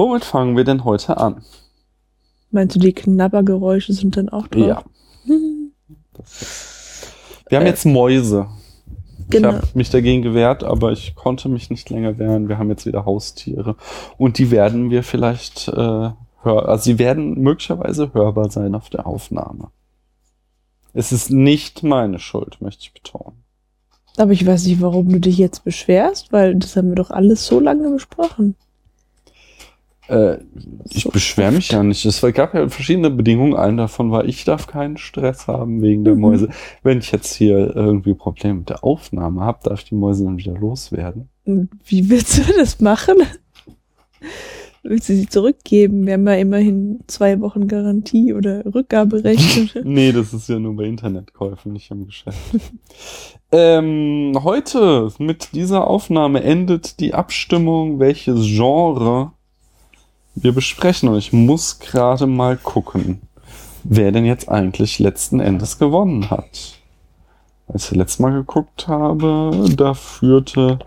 Womit fangen wir denn heute an? Meinst du, die Knabbergeräusche sind dann auch drauf? Ja. Wir haben jetzt Mäuse. Genau. Ich habe mich dagegen gewehrt, aber ich konnte mich nicht länger wehren. Wir haben jetzt wieder Haustiere. Und die werden wir vielleicht äh, hör also sie werden möglicherweise hörbar sein auf der Aufnahme. Es ist nicht meine Schuld, möchte ich betonen. Aber ich weiß nicht, warum du dich jetzt beschwerst, weil das haben wir doch alles so lange besprochen. Äh, ich So beschwere mich ja nicht. Es gab ja verschiedene Bedingungen. Eine davon war, ich darf keinen Stress haben wegen der Mhm. Mäuse. Wenn ich jetzt hier irgendwie Probleme mit der Aufnahme habe, darf ich die Mäuse dann wieder loswerden. Wie willst du das machen? Willst du sie zurückgeben? Wir haben ja immerhin zwei Wochen Garantie oder Rückgaberecht. Nee, das ist ja nur bei Internetkäufen, nicht im Geschäft. ähm, heute mit dieser Aufnahme endet die Abstimmung, welches Genre wir besprechen. Und ich muss gerade mal gucken, wer denn jetzt eigentlich letzten Endes gewonnen hat. Als ich letztes Mal geguckt habe, da führte,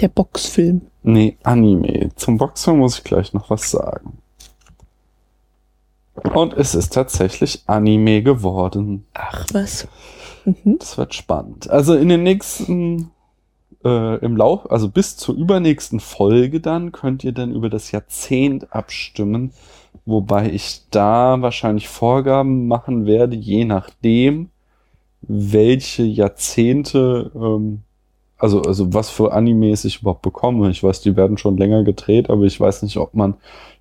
Der Boxfilm. nee, Anime. Zum Boxen muss ich gleich noch was sagen. Und es ist tatsächlich Anime geworden. Ach was. Mhm. Das wird spannend. Also in den nächsten, äh, im Lauf, also bis zur übernächsten Folge dann, könnt ihr dann über das Jahrzehnt abstimmen, wobei ich da wahrscheinlich Vorgaben machen werde, je nachdem, welche Jahrzehnte, ähm, also, also was für Animes ich überhaupt bekomme. Ich weiß, die werden schon länger gedreht, aber ich weiß nicht, ob man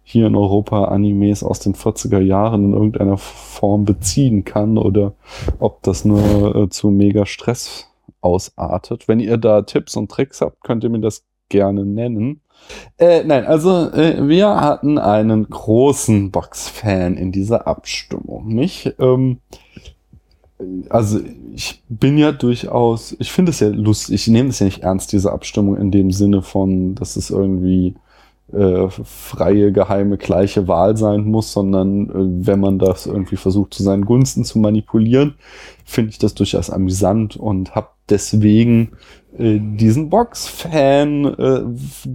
hier in Europa Animes aus den 40er Jahren in irgendeiner Form beziehen kann oder ob das nur äh, zu mega Stress ausartet. Wenn ihr da Tipps und Tricks habt, könnt ihr mir das gerne nennen. Äh, nein, also äh, wir hatten einen großen Box-Fan in dieser Abstimmung, nicht? Ähm, also ich bin ja durchaus, ich finde es ja lustig, ich nehme es ja nicht ernst, diese Abstimmung in dem Sinne von, dass es irgendwie äh, freie, geheime, gleiche Wahl sein muss, sondern äh, wenn man das irgendwie versucht, zu seinen Gunsten zu manipulieren, finde ich das durchaus amüsant und habe deswegen äh, diesen Box-Fan äh,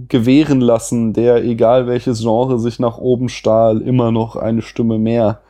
gewähren lassen, der, egal welches Genre sich nach oben stahl, immer noch eine Stimme mehr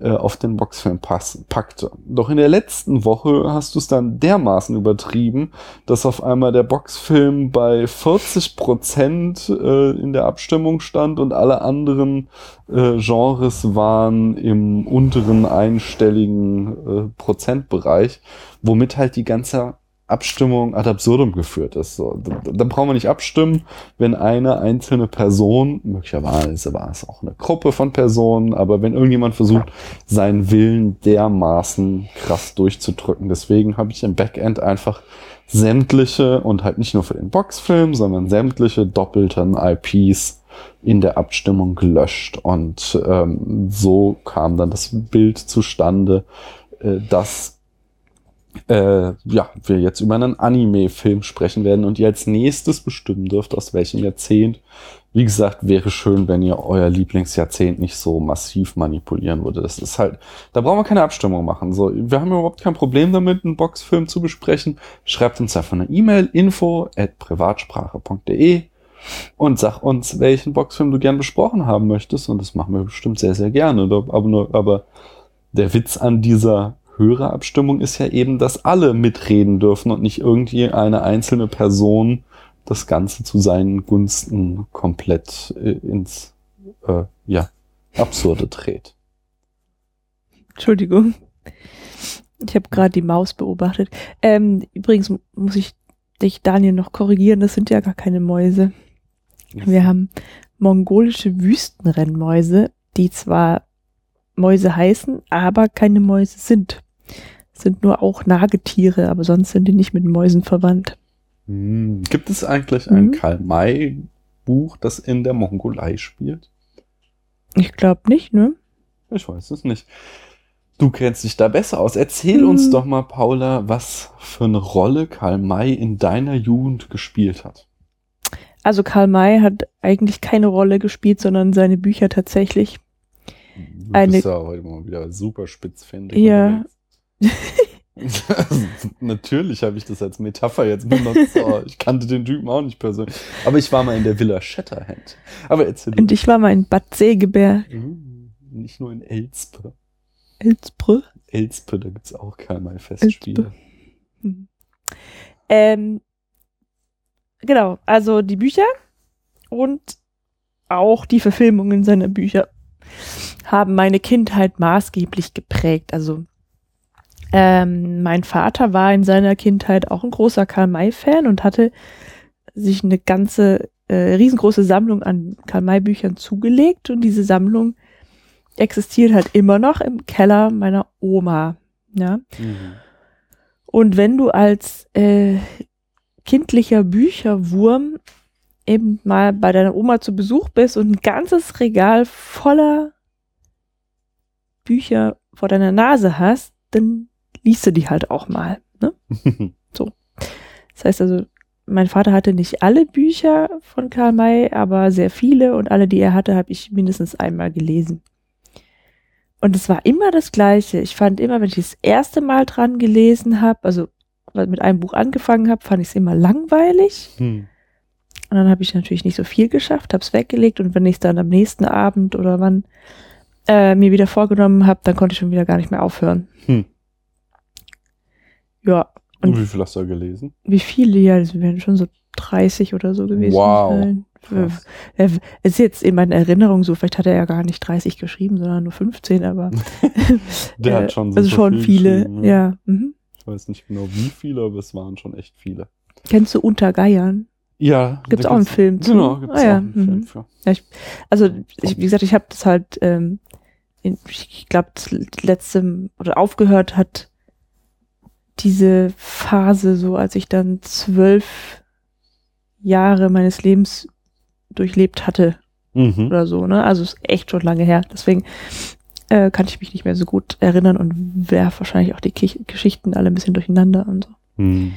äh, auf den Boxfilm pass packte. Doch in der letzten Woche hast du es dann dermaßen übertrieben, dass auf einmal der Boxfilm bei 40 Prozent äh, in der Abstimmung stand und alle anderen äh, Genres waren im unteren einstelligen äh, Prozentbereich, womit halt die ganze Abstimmung ad absurdum geführt ist. So, da, da brauchen wir nicht abstimmen, wenn eine einzelne Person, möglicherweise war es auch eine Gruppe von Personen, aber wenn irgendjemand versucht, seinen Willen dermaßen krass durchzudrücken. Deswegen habe ich im Backend einfach sämtliche und halt nicht nur für den Boxfilm, sondern sämtliche doppelten IPs in der Abstimmung gelöscht. Und ähm, so kam dann das Bild zustande, äh, dass äh, ja, wir jetzt über einen Anime-Film sprechen werden und ihr als nächstes bestimmen dürft, aus welchem Jahrzehnt. Wie gesagt, wäre schön, wenn ihr euer Lieblingsjahrzehnt nicht so massiv manipulieren würde. Das ist halt, da brauchen wir keine Abstimmung machen. So, wir haben überhaupt kein Problem damit, einen Boxfilm zu besprechen. Schreibt uns einfach eine E-Mail, info at privatsprache.de und sag uns, welchen Boxfilm du gern besprochen haben möchtest. Und das machen wir bestimmt sehr, sehr gerne. Aber, nur, aber der Witz an dieser Hörerabstimmung ist ja eben, dass alle mitreden dürfen und nicht irgendwie eine einzelne Person das Ganze zu seinen Gunsten komplett äh, ins äh, ja, Absurde dreht. Entschuldigung. Ich habe gerade die Maus beobachtet. Ähm, übrigens muss ich dich, Daniel, noch korrigieren. Das sind ja gar keine Mäuse. Wir haben mongolische Wüstenrennmäuse, die zwar Mäuse heißen, aber keine Mäuse sind. Sind nur auch Nagetiere, aber sonst sind die nicht mit Mäusen verwandt. Hm, Gibt es eigentlich ein Mhm. Karl-May-Buch, das in der Mongolei spielt? Ich glaube nicht, ne? Ich weiß es nicht. Du kennst dich da besser aus. Erzähl Hm. uns doch mal, Paula, was für eine Rolle Karl May in deiner Jugend gespielt hat. Also Karl May hat eigentlich keine Rolle gespielt, sondern seine Bücher tatsächlich. Du Eine- bist ja heute mal wieder super spitzfindig. Ja. unterwegs. Natürlich habe ich das als Metapher jetzt benutzt. Oh, ich kannte den Typen auch nicht persönlich. Aber ich war mal in der Villa Shatterhand. Aber erzähl Und ich war mal in Bad Segeberg, Uh, Nicht nur in Elspe. Elsbrü. Elspe, da gibt's auch Karl May Festspiele. Hm. Ähm, genau, also die Bücher und auch die Verfilmungen seiner Bücher haben meine Kindheit maßgeblich geprägt. Also ähm, mein Vater war in seiner Kindheit auch ein großer Karl May-Fan und hatte sich eine ganze äh, riesengroße Sammlung an Karl May-Büchern zugelegt und diese Sammlung existiert halt immer noch im Keller meiner Oma. Ja. Mhm. Und wenn du als äh, kindlicher Bücherwurm eben mal bei deiner Oma zu Besuch bist und ein ganzes Regal voller Bücher vor deiner Nase hast, dann liest du die halt auch mal. Ne? Das heißt also, mein Vater hatte nicht alle Bücher von Karl May, aber sehr viele und alle, die er hatte, habe ich mindestens einmal gelesen. Und es war immer das Gleiche. Ich fand immer, wenn ich das erste Mal dran gelesen habe, also mit einem Buch angefangen habe, fand ich es immer langweilig. Hm. Und dann habe ich natürlich nicht so viel geschafft, habe es weggelegt und wenn ich es dann am nächsten Abend oder wann äh, mir wieder vorgenommen habe, dann konnte ich schon wieder gar nicht mehr aufhören. Hm. Ja, Und Und- wie viel hast du da gelesen? wie viele? Ja, das werden schon so 30 oder so gewesen Wow. Krass. Äh, Es ist jetzt in meiner Erinnerung so, vielleicht hat er ja gar nicht 30 geschrieben, sondern nur 15, aber Der äh, hat schon also super schon viel viele, geschrieben, ja. Mhm. Ich weiß nicht genau wie viele, aber es waren schon echt viele. Kennst du Unter Geiern? Ja. Gibt's auch einen Film zu? Genau, gibt's Ah, ja, auch einen Film mhm. für. Also, ich, wie gesagt, ich habe das halt, ähm, in, ich glaube, das letzte oder aufgehört hat diese Phase so, als ich dann zwölf Jahre meines Lebens durchlebt hatte Mhm. oder so, ne? Also ist echt schon lange her. Deswegen äh, kann ich mich nicht mehr so gut erinnern und werfe wahrscheinlich auch die Kich Geschichten alle ein bisschen durcheinander und so. Hm.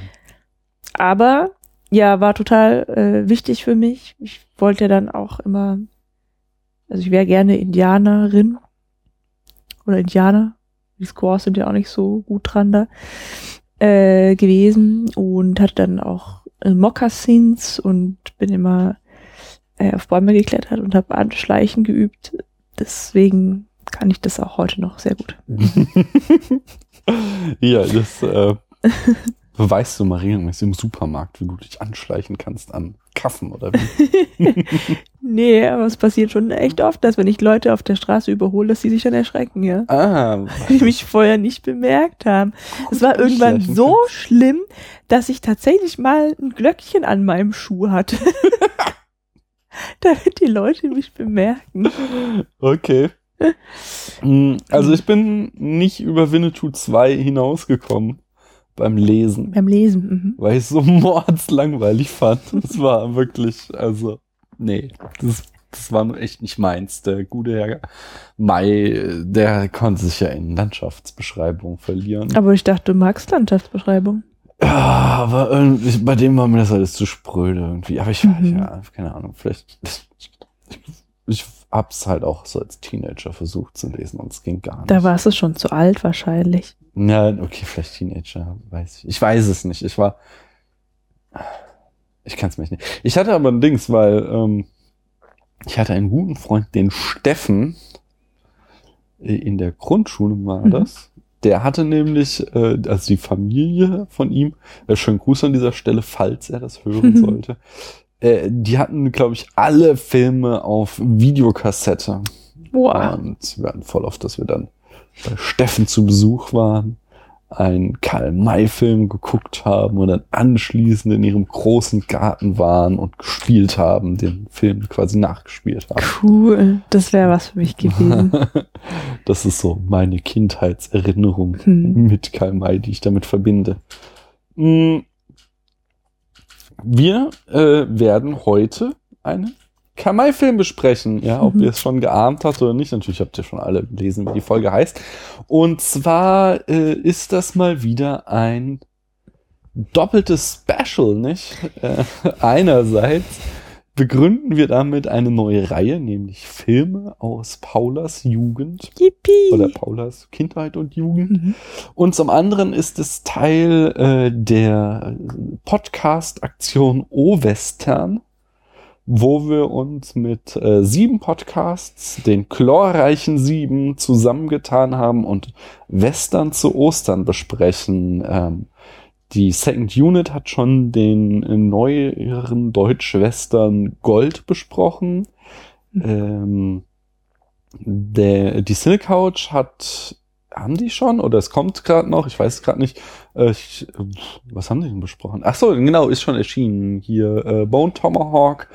Aber ja, war total äh, wichtig für mich. Ich wollte ja dann auch immer, also ich wäre gerne Indianerin oder Indianer. Die Squaws sind ja auch nicht so gut dran da äh, gewesen und hatte dann auch äh, Mokassins und bin immer äh, auf Bäume geklettert und habe Anschleichen geübt. Deswegen kann ich das auch heute noch sehr gut. ja, das äh, beweist du mal regelmäßig im Supermarkt, wie gut du dich anschleichen kannst an Kaffen oder wie. Nee, aber es passiert schon echt oft, dass wenn ich Leute auf der Straße überhole, dass sie sich dann erschrecken, ja. ah, die mich vorher nicht bemerkt haben. Es war irgendwann so kannst. schlimm, dass ich tatsächlich mal ein Glöckchen an meinem Schuh hatte. Damit die Leute mich bemerken. Okay. Hm, Also ich bin nicht über Winnetou 2 hinausgekommen beim Lesen, Beim Lesen. Mhm. weil ich es so mordslangweilig fand. Das war wirklich, also, nee, das, das war echt nicht meins. Der gute Herr Mai, der konnte sich ja in Landschaftsbeschreibungen verlieren. Aber ich dachte, du magst Landschaftsbeschreibung. Ja, aber irgendwie, bei dem war mir das alles zu spröde irgendwie. Aber ich, Mhm. ja, keine Ahnung, vielleicht. Ich, ich hab's halt auch so als Teenager versucht zu lesen und es ging gar nicht. Da warst du schon zu alt wahrscheinlich. Ja, okay, vielleicht Teenager, weiß ich. Ich weiß es nicht. Ich war. Ich kann es mich nicht. Ich hatte aber ein Dings, weil ähm, ich hatte einen guten Freund, den Steffen, äh, in der Grundschule war Mhm. das. Der hatte nämlich, äh, also die Familie von ihm, äh, schönen Gruß an dieser Stelle, falls er das hören sollte. Äh, die hatten, glaube ich, alle Filme auf Videokassette. Boah. Und wir hatten voll oft, dass wir dann bei Steffen zu Besuch waren, einen Karl-May-Film geguckt haben und dann anschließend in ihrem großen Garten waren und gespielt haben, den Film quasi nachgespielt haben. Cool. Das wäre was für mich gewesen. das ist so meine Kindheitserinnerung Hm. mit Karl May, die ich damit verbinde. Mm. Wir äh, werden heute eine Kamai-Film besprechen. Ja, ob Mhm. ihr es schon geahnt habt oder nicht. Natürlich habt ihr schon alle gelesen, wie die Folge heißt. Und zwar äh, ist das mal wieder ein doppeltes Special, nicht? Äh, einerseits begründen wir damit eine neue Reihe, nämlich Filme aus Paulas Jugend Yippie. oder Paulas Kindheit und Jugend. Mhm. Und zum anderen ist es Teil äh, der Podcast-Aktion O-Western, wo wir uns mit äh, sieben Podcasts, den chlorreichen sieben, zusammengetan haben und Western zu Ostern besprechen. Ähm, die Second Unit hat schon den äh, neueren Deutsch-Western Gold besprochen. Ähm, der, die Cine Couch hat, haben die schon oder es kommt gerade noch, ich weiß es gerade nicht. Äh, ich, was haben die denn besprochen? Ach so, genau, ist schon erschienen. Hier äh, Bone Tomahawk.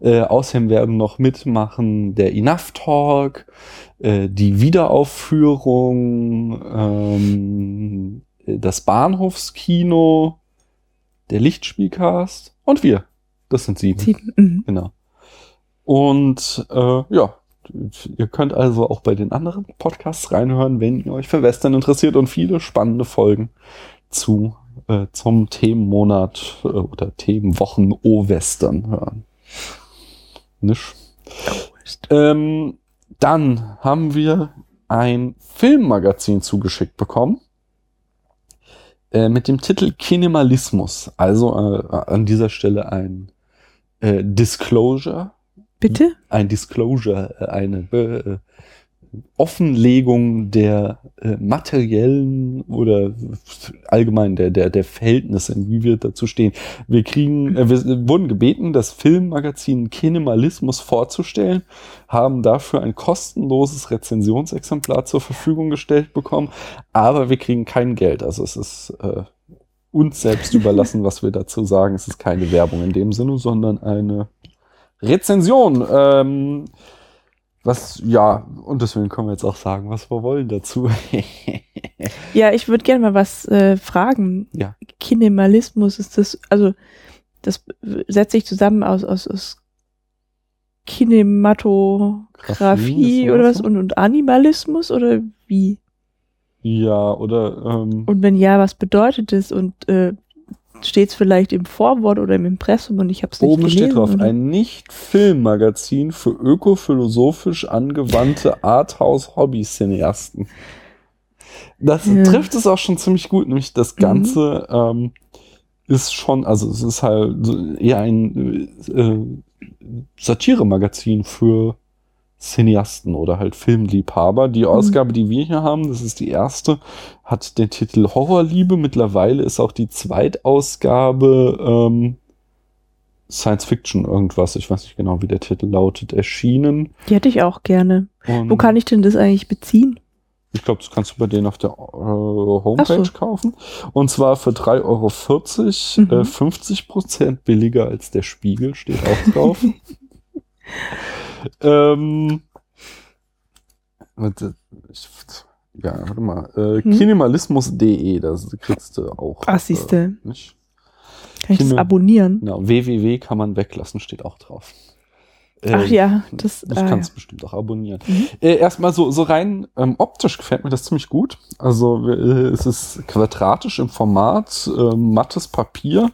Äh, außerdem werden noch mitmachen der Enough Talk, äh, die Wiederaufführung, ähm, das Bahnhofskino, der Lichtspielcast und wir. Das sind sieben. Sieben. Mhm. Genau. Und äh, ja, ihr könnt also auch bei den anderen Podcasts reinhören, wenn ihr euch für Western interessiert und viele spannende Folgen zu äh, zum Themenmonat äh, oder Themenwochen O-Western hören. Nicht? Ähm, dann haben wir ein Filmmagazin zugeschickt bekommen äh, mit dem Titel Kinemalismus. Also äh, an dieser Stelle ein äh, Disclosure, Bitte? ein Disclosure, äh, eine Be äh, Offenlegung der äh, materiellen oder allgemein der, der, der Verhältnisse, wie wir dazu stehen. Wir kriegen, äh, wir wurden gebeten, das Filmmagazin Kinemalismus vorzustellen, haben dafür ein kostenloses Rezensionsexemplar zur Verfügung gestellt bekommen, aber wir kriegen kein Geld. Also es ist äh, uns selbst überlassen, was wir dazu sagen. Es ist keine Werbung in dem Sinne, sondern eine Rezension. Ähm, was, ja, und deswegen können wir jetzt auch sagen, was wir wollen dazu. Ja, ich würde gerne mal was äh, fragen. Ja. Kinemalismus ist das, also das setzt sich zusammen aus, aus, aus Kinematografie oder was so? und, und Animalismus oder wie? ja, oder ähm, Und wenn ja, was bedeutet es? Und äh, steht es vielleicht im Vorwort oder im Impressum und ich habe es nicht oben gelesen? steht drauf, oder? ein Nicht-Filmmagazin für ökophilosophisch angewandte Arthouse-Hobby-Cineasten. Das Ja. trifft es auch schon ziemlich gut, nämlich das Ganze ähm, ist schon, also es ist halt eher ein äh, Satire-Magazin für Cineasten oder halt Filmliebhaber. Die Ausgabe, die wir hier haben, das ist die erste, hat den Titel Horrorliebe. Mittlerweile ist auch die Zweitausgabe ähm, Science Fiction irgendwas, ich weiß nicht genau, wie der Titel lautet, erschienen. Die hätte ich auch gerne. Und Wo kann ich denn das eigentlich beziehen? ich glaube, das kannst du bei denen auf der äh, Homepage so. kaufen. Und zwar für 3,40 Euro, Mhm. äh, 50 Prozent billiger als der Spiegel, steht auch drauf. ähm, warte, ich, ja, warte mal. Äh, Hm. Kinemalismus.de, das kriegst du auch. Ach, siehste. Äh, nicht? Kann ich das abonnieren? Genau, www kann man weglassen, steht auch drauf. Ach Ähm, ja, das, Das ah, kannst du bestimmt auch abonnieren. Mhm. Äh, erstmal so, so rein ähm, optisch gefällt mir das ziemlich gut. Also äh, es ist quadratisch im Format, äh, mattes Papier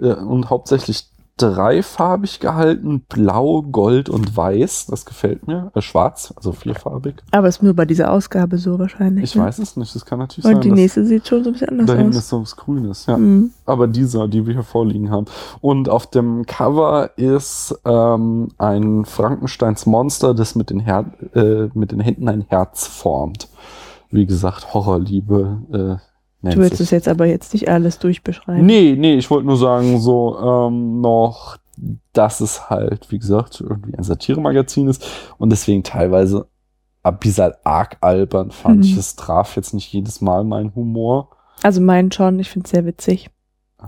äh, und hauptsächlich dreifarbig gehalten, blau, gold und weiß. Das gefällt mir. Äh, schwarz, also vierfarbig. aber ist nur bei dieser Ausgabe so wahrscheinlich. Ich ne? weiß es nicht, das kann natürlich sein. Und die nächste sieht schon so ein bisschen anders da hinten aus. ist so was Grünes, ja. Mhm. aber dieser, die wir hier vorliegen haben. Und auf dem Cover ist ähm, ein Frankensteins Monster, das mit den, Her äh, mit den Händen ein Herz formt. Wie gesagt, Horrorliebe äh, Du willst es jetzt aber jetzt nicht alles durchbeschreiben. Nee, nee, ich wollte nur sagen, so ähm, noch, dass es halt, wie gesagt, irgendwie ein Satiremagazin ist und deswegen teilweise ein bisschen arg albern fand Mhm. ich. Es traf jetzt nicht jedes Mal meinen Humor. Also meinen schon, ich finde es sehr witzig.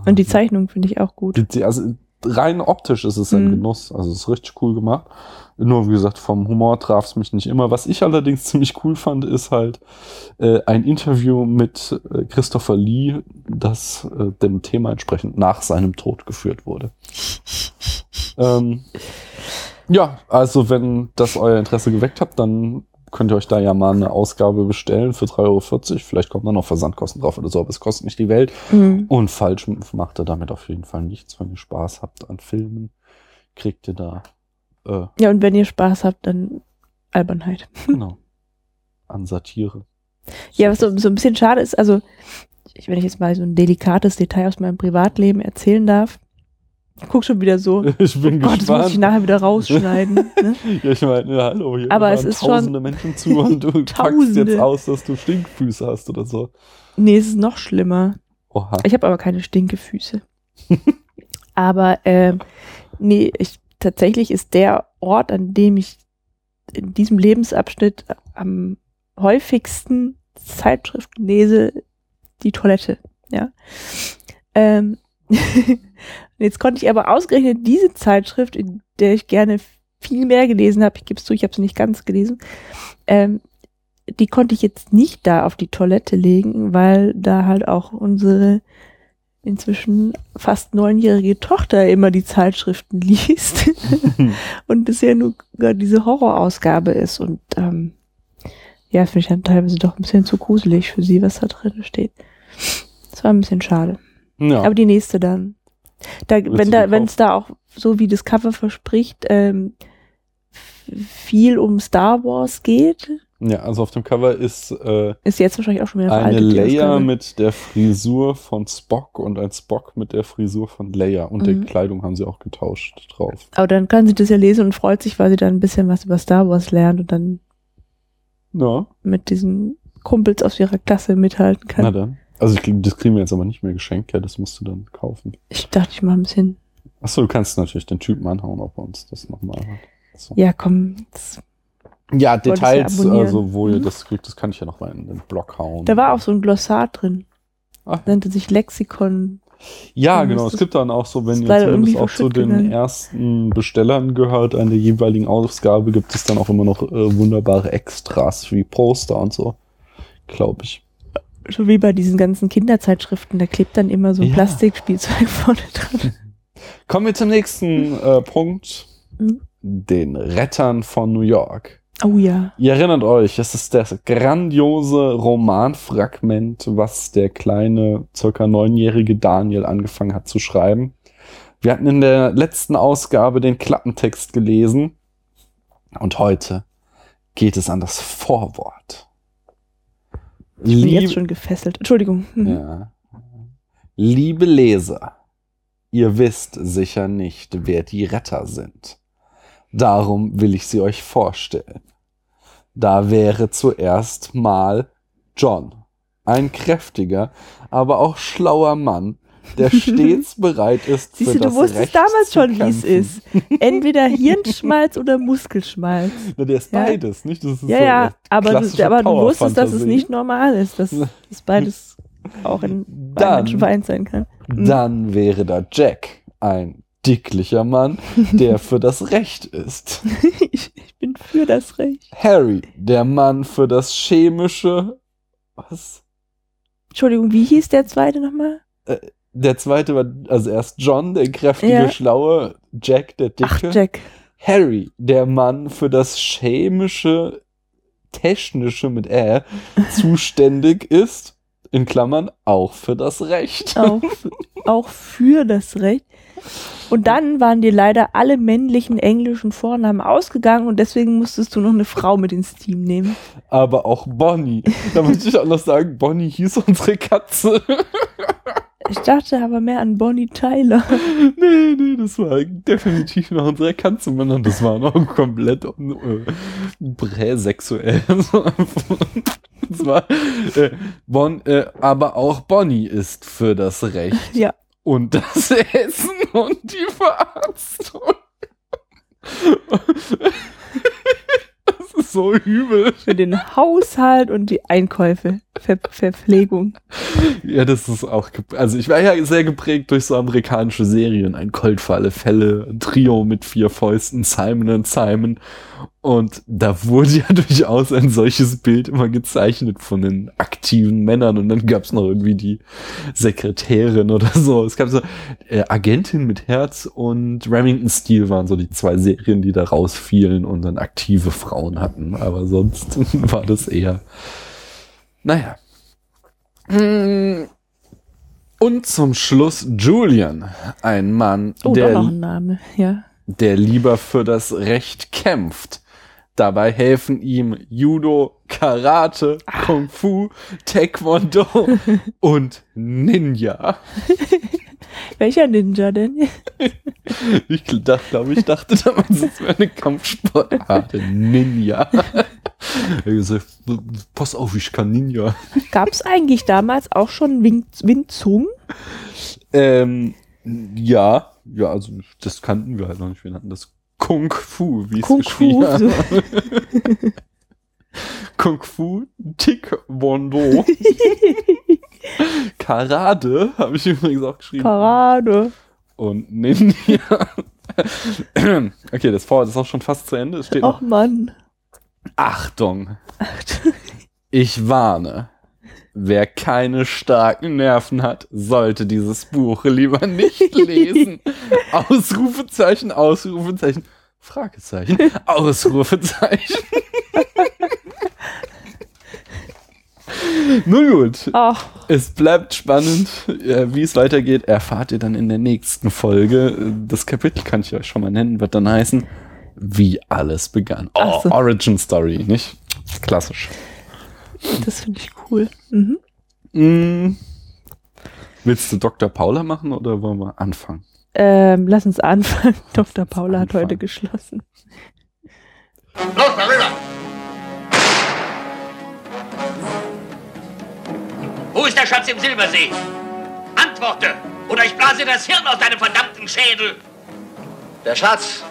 Und die Zeichnung finde ich auch gut. Also rein optisch ist es ein Mhm. Genuss. Also es ist richtig cool gemacht. Nur wie gesagt, vom Humor traf es mich nicht immer. Was ich allerdings ziemlich cool fand, ist halt äh, ein Interview mit äh, Christopher Lee, das äh, dem Thema entsprechend nach seinem Tod geführt wurde. ähm, Ja, also wenn das euer Interesse geweckt hat, dann könnt ihr euch da ja mal eine Ausgabe bestellen für 3,40 Euro. Vielleicht kommen da noch Versandkosten drauf oder so, aber es kostet nicht die Welt. Mhm. Und falsch macht ihr damit auf jeden Fall nichts. Wenn ihr Spaß habt an Filmen, kriegt ihr da, äh, Ja, und wenn ihr Spaß habt, dann Albernheit. genau, an Satire. Ja, was so, so ein bisschen schade ist, also ich, wenn ich jetzt mal so ein delikates Detail aus meinem Privatleben erzählen darf, ich guck schon wieder so, Ich bin oh Gott, das muss ich gespannt. nachher wieder rausschneiden. ne? ja, ich meine, ja, hallo, hier Aber es ist tausende Menschen zu und du packst jetzt aus, dass du Stinkfüße hast oder so. Nee, es ist noch schlimmer. Oha. Ich habe aber keine Stinkefüße. aber ähm, nee, ich, tatsächlich ist der Ort, an dem ich in diesem Lebensabschnitt am häufigsten Zeitschriften lese, die Toilette. Ja. Ähm, jetzt konnte ich aber ausgerechnet diese Zeitschrift, in der ich gerne viel mehr gelesen habe, ich gebe es zu, ich habe sie nicht ganz gelesen, ähm, die konnte ich jetzt nicht da auf die Toilette legen, weil da halt auch unsere inzwischen fast neunjährige Tochter immer die Zeitschriften liest und bisher nur gar diese Horrorausgabe ist und ähm, ja, finde ich dann teilweise doch ein bisschen zu gruselig für sie, was da drin steht. Das war ein bisschen schade. ja. Aber die nächste dann. Da, Willst wenn da, wenn es da auch so wie das Cover verspricht, ähm, viel um Star Wars geht, ja, also auf dem Cover ist äh, ist jetzt wahrscheinlich auch schon wieder eine Leia mit der Frisur von Spock und ein Spock mit der Frisur von Leia. Und Mhm. die Kleidung haben sie auch getauscht drauf. Aber dann kann sie das ja lesen und freut sich, weil sie dann ein bisschen was über Star Wars lernt und dann Ja, mit diesen Kumpels aus ihrer Klasse mithalten kann. na dann. Also ich, das kriegen wir jetzt aber nicht mehr geschenkt, ja, das musst du dann kaufen. Ich dachte, ich mache ein bisschen. Achso, du kannst natürlich den Typen anhauen, ob er uns das nochmal hat. So. Ja, komm. Ja, Details, abonnieren? also wo ihr Mhm. das kriegt, das kann ich ja noch mal in den Blog hauen. da war auch so ein Glossar drin. Ah. Nannte sich Lexikon. Ja, Dann genau. ist Es gibt dann auch so, wenn ihr zumindest auch zu den gegangen. ersten Bestellern gehört, an der jeweiligen Ausgabe gibt es dann auch immer noch äh, wunderbare Extras wie Poster und so. Glaube ich. So wie bei diesen ganzen Kinderzeitschriften, da klebt dann immer so ein Ja. Plastikspielzeug vorne dran. Kommen wir zum nächsten äh, Punkt. Mhm. Den Rettern von New York. Oh ja. Ihr erinnert euch, es ist das grandiose Romanfragment, was der kleine, circa neunjährige Daniel angefangen hat zu schreiben. Wir hatten in der letzten Ausgabe den Klappentext gelesen und heute geht es an das Vorwort. Ich bin Lieb- jetzt schon gefesselt. Entschuldigung. Mhm. ja. Liebe Leser, ihr wisst sicher nicht, wer die Retter sind. Darum will ich sie euch vorstellen. Da wäre zuerst mal John, ein kräftiger, aber auch schlauer Mann, der stets bereit ist, Siehst du, du wusstest Recht damals schon, wie es ist. Entweder Hirnschmalz oder Muskelschmalz. Na, der ist Ja. beides, nicht? Das ist Ja, so ja, aber, du, aber du wusstest, dass es nicht normal ist, dass, dass beides auch in Dann- Menschen vereint sein kann. Mhm. Dann wäre da Jack, ein dicklicher Mann, der für das Recht ist. ich, ich bin für das Recht. Harry, der Mann für das chemische. Was? Entschuldigung, wie hieß der zweite nochmal? Der zweite war, also erst John, der kräftige, Ja. schlaue, Jack, der Ach, dicke. Jack. Harry, der Mann für das chemische, technische mit Ä zuständig ist, in Klammern, auch für das Recht. Auch, auch für das Recht. Und dann waren dir leider alle männlichen englischen Vornamen ausgegangen und deswegen musstest du noch eine Frau mit ins Team nehmen. Aber auch Bonnie. Da möchte ich auch noch sagen, Bonnie hieß unsere Katze. Ich dachte aber mehr an Bonnie Tyler. nee, nee, das war definitiv noch unsere Mann. Und das war noch komplett äh, präsexuell. das war, äh, bon, äh, aber auch Bonnie ist für das Recht. Ja. Und das Essen und die Verarztung. ist so übel. Für den Haushalt und die Einkäufe. Ver Verpflegung. Ja, das ist auch, also ich war ja sehr geprägt durch so amerikanische Serien. Ein Colt für alle Fälle, ein Trio mit vier Fäusten, Simon und Simon. Und da wurde ja durchaus ein solches Bild immer gezeichnet von den aktiven Männern. Und dann gab es noch irgendwie die Sekretärin oder so. Es gab so äh, Agentin mit Herz und Remington Steel waren so die zwei Serien, die da rausfielen und dann aktive Frauen hatten. Aber sonst war das eher, naja. Und zum Schluss Julian, ein Mann, Oh, der ein ja. der lieber für das Recht kämpft. Dabei helfen ihm Judo, Karate, Kung Fu, Taekwondo und Ninja. Welcher Ninja denn? Ich dachte, glaube ich, dachte damals, es wäre eine Kampfsportart. Ninja. Er hat gesagt, pass auf, ich kann Ninja. Gab es eigentlich damals auch schon Wing, Wing Chun? Ähm, ja, ja, also das kannten wir halt noch nicht. Wir nannten das Kung Fu, wie es geschrieben. So. Kung Fu, Taekwondo, Karate, habe ich übrigens auch geschrieben. Parade. Und Ninja. okay, das Vorwort ist auch schon fast zu Ende. Es steht noch, Och Mann. Achtung, ich warne. Wer keine starken Nerven hat, sollte dieses Buch lieber nicht lesen. Ausrufezeichen, Ausrufezeichen, Fragezeichen, Ausrufezeichen. Nun gut, Ach, es bleibt spannend. Äh, Wie es weitergeht, erfahrt ihr dann in der nächsten Folge. Das Kapitel kann ich euch schon mal nennen, wird dann heißen, wie alles begann. Oh, so. Origin Story, nicht? Klassisch. das finde ich cool. Mhm. Mm. Willst du Dr. Paula machen oder wollen wir anfangen? Ähm, lass uns anfangen. Dr. Paula hat anfangen. heute geschlossen. Los, darüber! Wo ist der Schatz im Silbersee? Antworte! Oder ich blase das Hirn aus deinem verdammten Schädel! Der Schatz.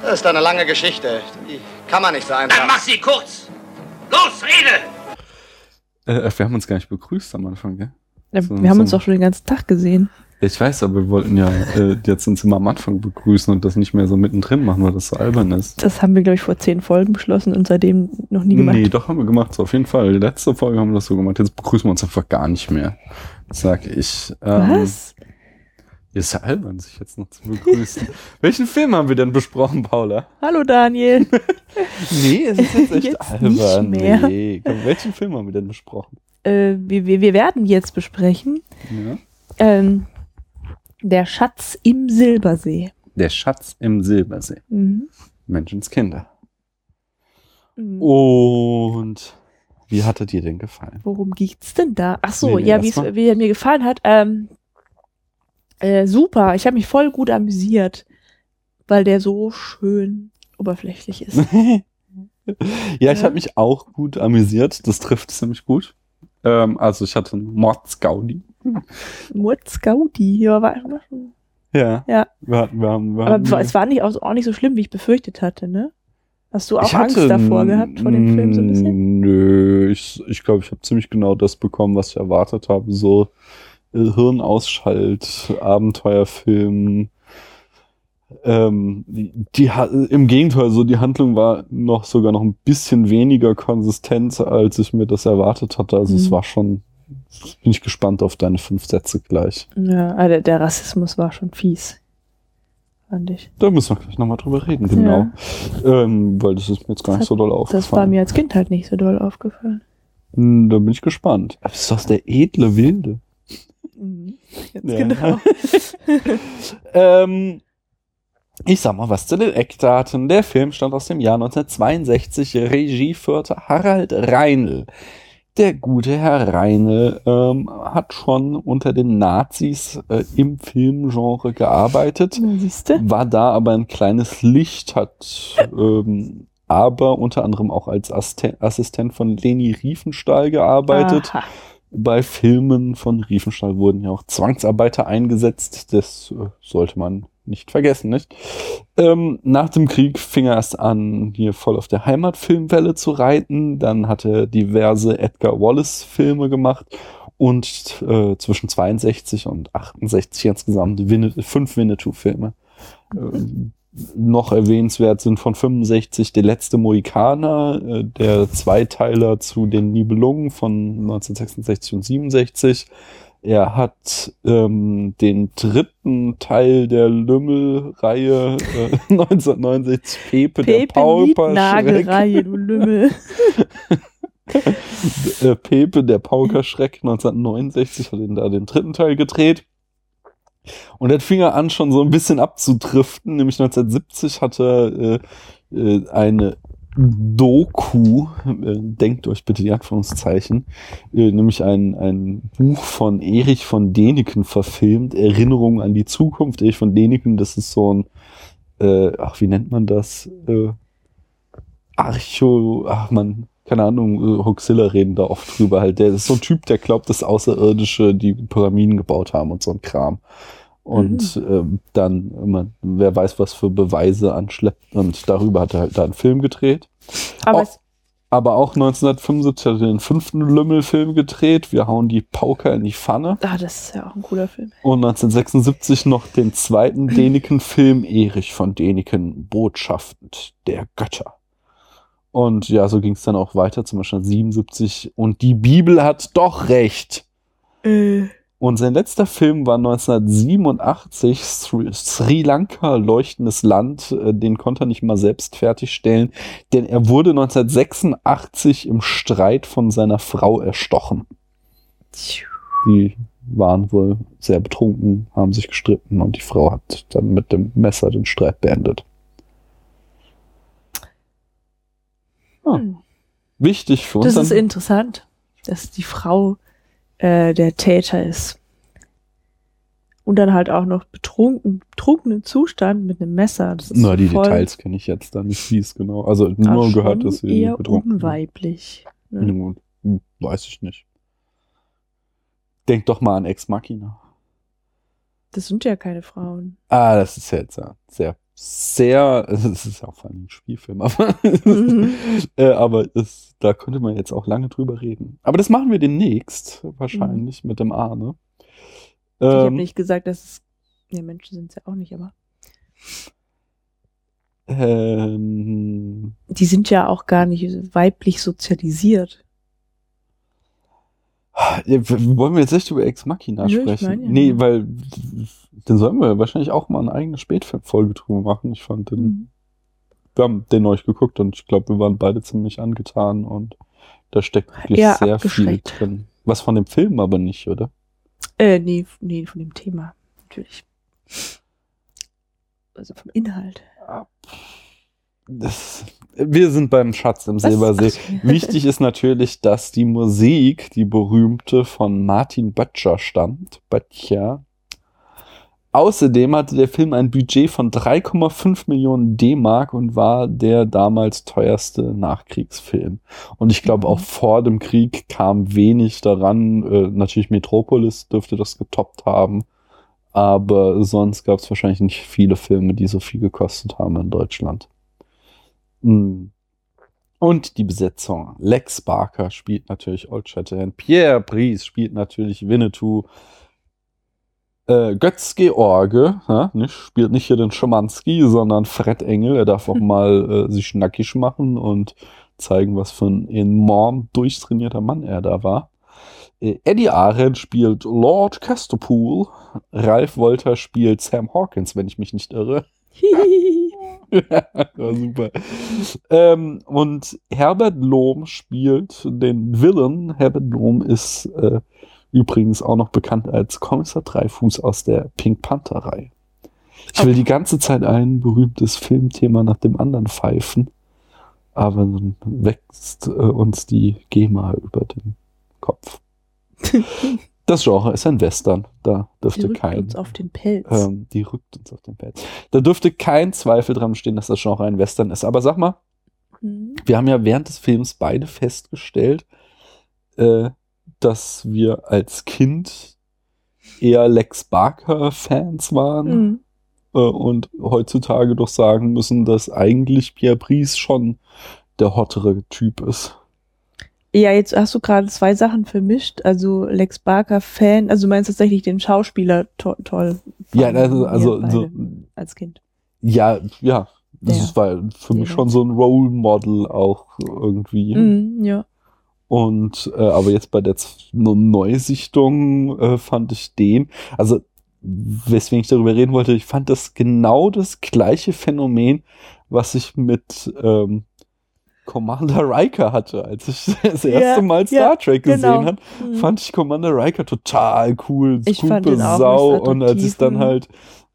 Das ist eine lange Geschichte. Die kann man nicht so Dann einfach. mach sie kurz! Los, rede! Äh, wir haben uns gar nicht begrüßt am Anfang, gell? Ja, So- wir haben so- uns doch schon den ganzen Tag gesehen. Ich weiß, aber wir wollten ja äh, jetzt uns immer am Anfang begrüßen und das nicht mehr so mittendrin machen, weil das so albern ist. Das haben wir, glaube ich, vor zehn Folgen beschlossen und seitdem noch nie gemacht. Nee, doch haben wir gemacht, so auf jeden Fall. Letzte Folge haben wir das so gemacht. Jetzt begrüßen wir uns einfach gar nicht mehr. Sag ich. Ähm, Was? Ist ja albern, sich jetzt noch zu begrüßen. Welchen Film haben wir denn besprochen, Paula? Hallo Daniel. Nee, es ist jetzt echt Jetzt albern. nicht mehr. Nee. Komm, welchen Film haben wir denn besprochen? äh, wir, wir, wir werden jetzt besprechen Ja. ähm, Der Schatz im Silbersee. Der Schatz im Silbersee. Mhm. Menschenskinder. Mhm. Und wie hat er dir denn gefallen? Worum geht's denn da? Ach so, Nee, nee, ja, wie er mir gefallen hat. Ähm, äh, super, ich habe mich voll gut amüsiert, weil der so schön oberflächlich ist. ja, ich habe mich auch gut amüsiert. Das trifft ziemlich gut. Ähm, also ich hatte einen Mordsgaudi. Murz Gaudi, ja, war, war schon, Ja. Ja. Wir hatten, wir haben, wir aber hatten, es war nicht auch, auch nicht so schlimm, wie ich befürchtet hatte, ne? Hast du auch Angst davor gehabt vor dem Film so ein bisschen? Nö, ich ich, glaube, ich habe ziemlich genau das bekommen, was ich erwartet habe. So äh, Hirnausschalt, Abenteuerfilm. Ähm, die, die im Gegenteil, so die Handlung war noch sogar noch ein bisschen weniger konsistent, als ich mir das erwartet hatte. Also es Mhm. war schon, bin ich gespannt auf deine fünf Sätze gleich. Ja, ah, der, Rassismus war schon fies. Fand ich. Da müssen wir gleich nochmal drüber reden, genau. Ähm, weil das ist mir jetzt gar Das nicht so doll aufgefallen. Das war mir als Kind halt nicht so doll aufgefallen. Da bin ich gespannt. Aber ist das der edle Wilde? Jetzt Ja. genau. ähm, ich sag mal was zu den Eckdaten. Der Film stammt aus dem Jahr 1962. Regie führte Harald Reinl. Der gute Herr Reinl ähm, hat schon unter den Nazis äh, im Filmgenre gearbeitet, Siehst du? war da aber ein kleines Licht, hat ähm, aber unter anderem auch als Assistent von Leni Riefenstahl gearbeitet Aha. bei Filmen von Riefenstahl wurden ja auch Zwangsarbeiter eingesetzt. Das äh, sollte man nicht vergessen, nicht? Ähm, nach dem Krieg fing er erst an, hier voll auf der Heimatfilmwelle zu reiten. Dann hat er diverse Edgar Wallace-Filme gemacht und äh, zwischen 62 und 68 insgesamt Winne fünf Winnetou-Filme. Ähm, noch erwähnenswert sind von 65 Der letzte Mohikaner, äh, der Zweiteiler zu den Nibelungen von 1966 und 67. Er hat ähm, den dritten Teil der Lümmel-Reihe äh, 1969 Pepe, der Pepe Pauperschreck. Nagelreihe, du Lümmel. äh, Pepe, der Paukerschreck 1969 hat ihn da den dritten Teil gedreht. Und dann fing er an, schon so ein bisschen abzudriften. Nämlich 1970 hat er äh, äh, eine Doku, äh, denkt euch bitte die Anführungszeichen, äh, nämlich ein, ein Buch von Erich von Däniken verfilmt, Erinnerungen an die Zukunft. Erich von Däniken, das ist so ein, äh, ach, wie nennt man das? Äh, Archo, ach man, keine Ahnung, äh, Huxilla reden da oft drüber halt. Der ist so ein Typ, der glaubt, dass Außerirdische die Pyramiden gebaut haben und so ein Kram. Und ähm, dann, immer, wer weiß, was für Beweise anschleppt. Und darüber hat er halt da einen Film gedreht. Aber es, Aber auch 1975 hat er den fünften Lümmelfilm gedreht. Wir hauen die Pauker in die Pfanne. ah, das ist ja auch ein cooler Film. Und 1976 noch den zweiten Däniken-Film Erich von Däniken, Botschaften der Götter. Und ja, so ging es dann auch weiter, zum Beispiel 77. Und die Bibel hat doch recht. Äh, Und sein letzter Film war 1987, Sri, Sri Lanka, Leuchtendes Land. Äh, Den konnte er nicht mal selbst fertigstellen, denn er wurde 1986 im Streit von seiner Frau erstochen. Die waren wohl sehr betrunken, haben sich gestritten und die Frau hat dann mit dem Messer den Streit beendet. Ah, hm. wichtig für uns. Das ist interessant, dass die Frau äh, der Täter ist. Und dann halt auch noch betrunken, betrunkenen Zustand mit einem Messer. Das ist Na, die voll, Details kenne ich jetzt da nicht, wie es genau. Also nur gehört, dass sie eher betrunken unweiblich. Ne? Hm, Weiß ich nicht. Denk doch mal an Ex Machina. Das sind ja keine Frauen. Ah, das ist jetzt ja sehr, sehr, es ist ja auch vor allem ein Spielfilm, aber, Mhm. äh, aber es, da könnte man jetzt auch lange drüber reden. Aber das machen wir demnächst, wahrscheinlich, mit dem Arne. ich habe Ähm, nicht gesagt, dass es. Ja, Menschen sind es ja auch nicht, aber. ähm, Die sind ja auch gar nicht weiblich sozialisiert. wollen wir jetzt echt über Ex Machina Nö, ich sprechen? meine ja nee, weil dann sollen wir wahrscheinlich auch mal eine eigene Spätfolge drüber machen. Ich fand den Mhm. wir haben den euch geguckt und ich glaube, wir waren beide ziemlich angetan und da steckt wirklich Eher sehr viel drin. Was von dem Film aber nicht, oder? Äh, nee, nee, von dem Thema, natürlich. Also vom Inhalt. Das, wir sind beim Schatz im Was? Silbersee. Ach. Wichtig ist natürlich, dass die Musik, die berühmte, von Martin Böttcher stammt. Böttcher. Außerdem hatte der Film ein Budget von 3,5 Millionen D-Mark und war der damals teuerste Nachkriegsfilm. Und ich glaube, Mhm. auch vor dem Krieg kam wenig daran. Äh, natürlich Metropolis dürfte das getoppt haben. Aber sonst gab es wahrscheinlich nicht viele Filme, die so viel gekostet haben in Deutschland. Mm. Und die Besetzung. Lex Barker spielt natürlich Old Shatterhand. Pierre Brice spielt natürlich Winnetou. Äh, Götz George ja, nicht, spielt nicht hier den Schimanski, sondern Fred Engel. Er darf auch mal äh, sich nackig machen und zeigen, was für ein enorm durchtrainierter Mann er da war. Äh, Eddie Arendt spielt Lord Casterpool. Ralph Wolter spielt Sam Hawkins, wenn ich mich nicht irre. ja, super. Ähm, und Herbert Lohm spielt den Villain. Herbert Lohm ist äh, übrigens auch noch bekannt als Kommissar Dreifuß aus der Pink Panther-Reihe. Ich will die ganze Zeit ein berühmtes Filmthema nach dem anderen pfeifen, aber dann wächst äh, uns die GEMA über den Kopf. Das Genre ist ein Western. Da Die dürfte rückt kein. uns auf den Pelz. Ähm, die rückt uns auf den Pelz. Da dürfte kein Zweifel dran bestehen, dass das Genre ein Western ist. Aber sag mal, Mhm. wir haben ja während des Films beide festgestellt, äh, dass wir als Kind eher Lex Barker-Fans waren Mhm. äh, und heutzutage doch sagen müssen, dass eigentlich Pierre Brice schon der hottere Typ ist. Ja, jetzt hast du gerade zwei Sachen vermischt. Also Lex Barker Fan, also du meinst tatsächlich den Schauspieler to toll. Ja, also, also so, als Kind. Ja, ja. Das ist, war für mich der- schon so ein Role Model auch irgendwie. Mhm, ja. Und äh, aber jetzt bei der Ne- Neusichtung äh, fand ich den, also weswegen ich darüber reden wollte, ich fand das genau das gleiche Phänomen, was ich mit ähm, Commander Riker hatte, als ich das erste Mal Star ja, Trek gesehen genau. habe, Mhm. fand ich Commander Riker total cool, Ich fand super Sau und als ich dann halt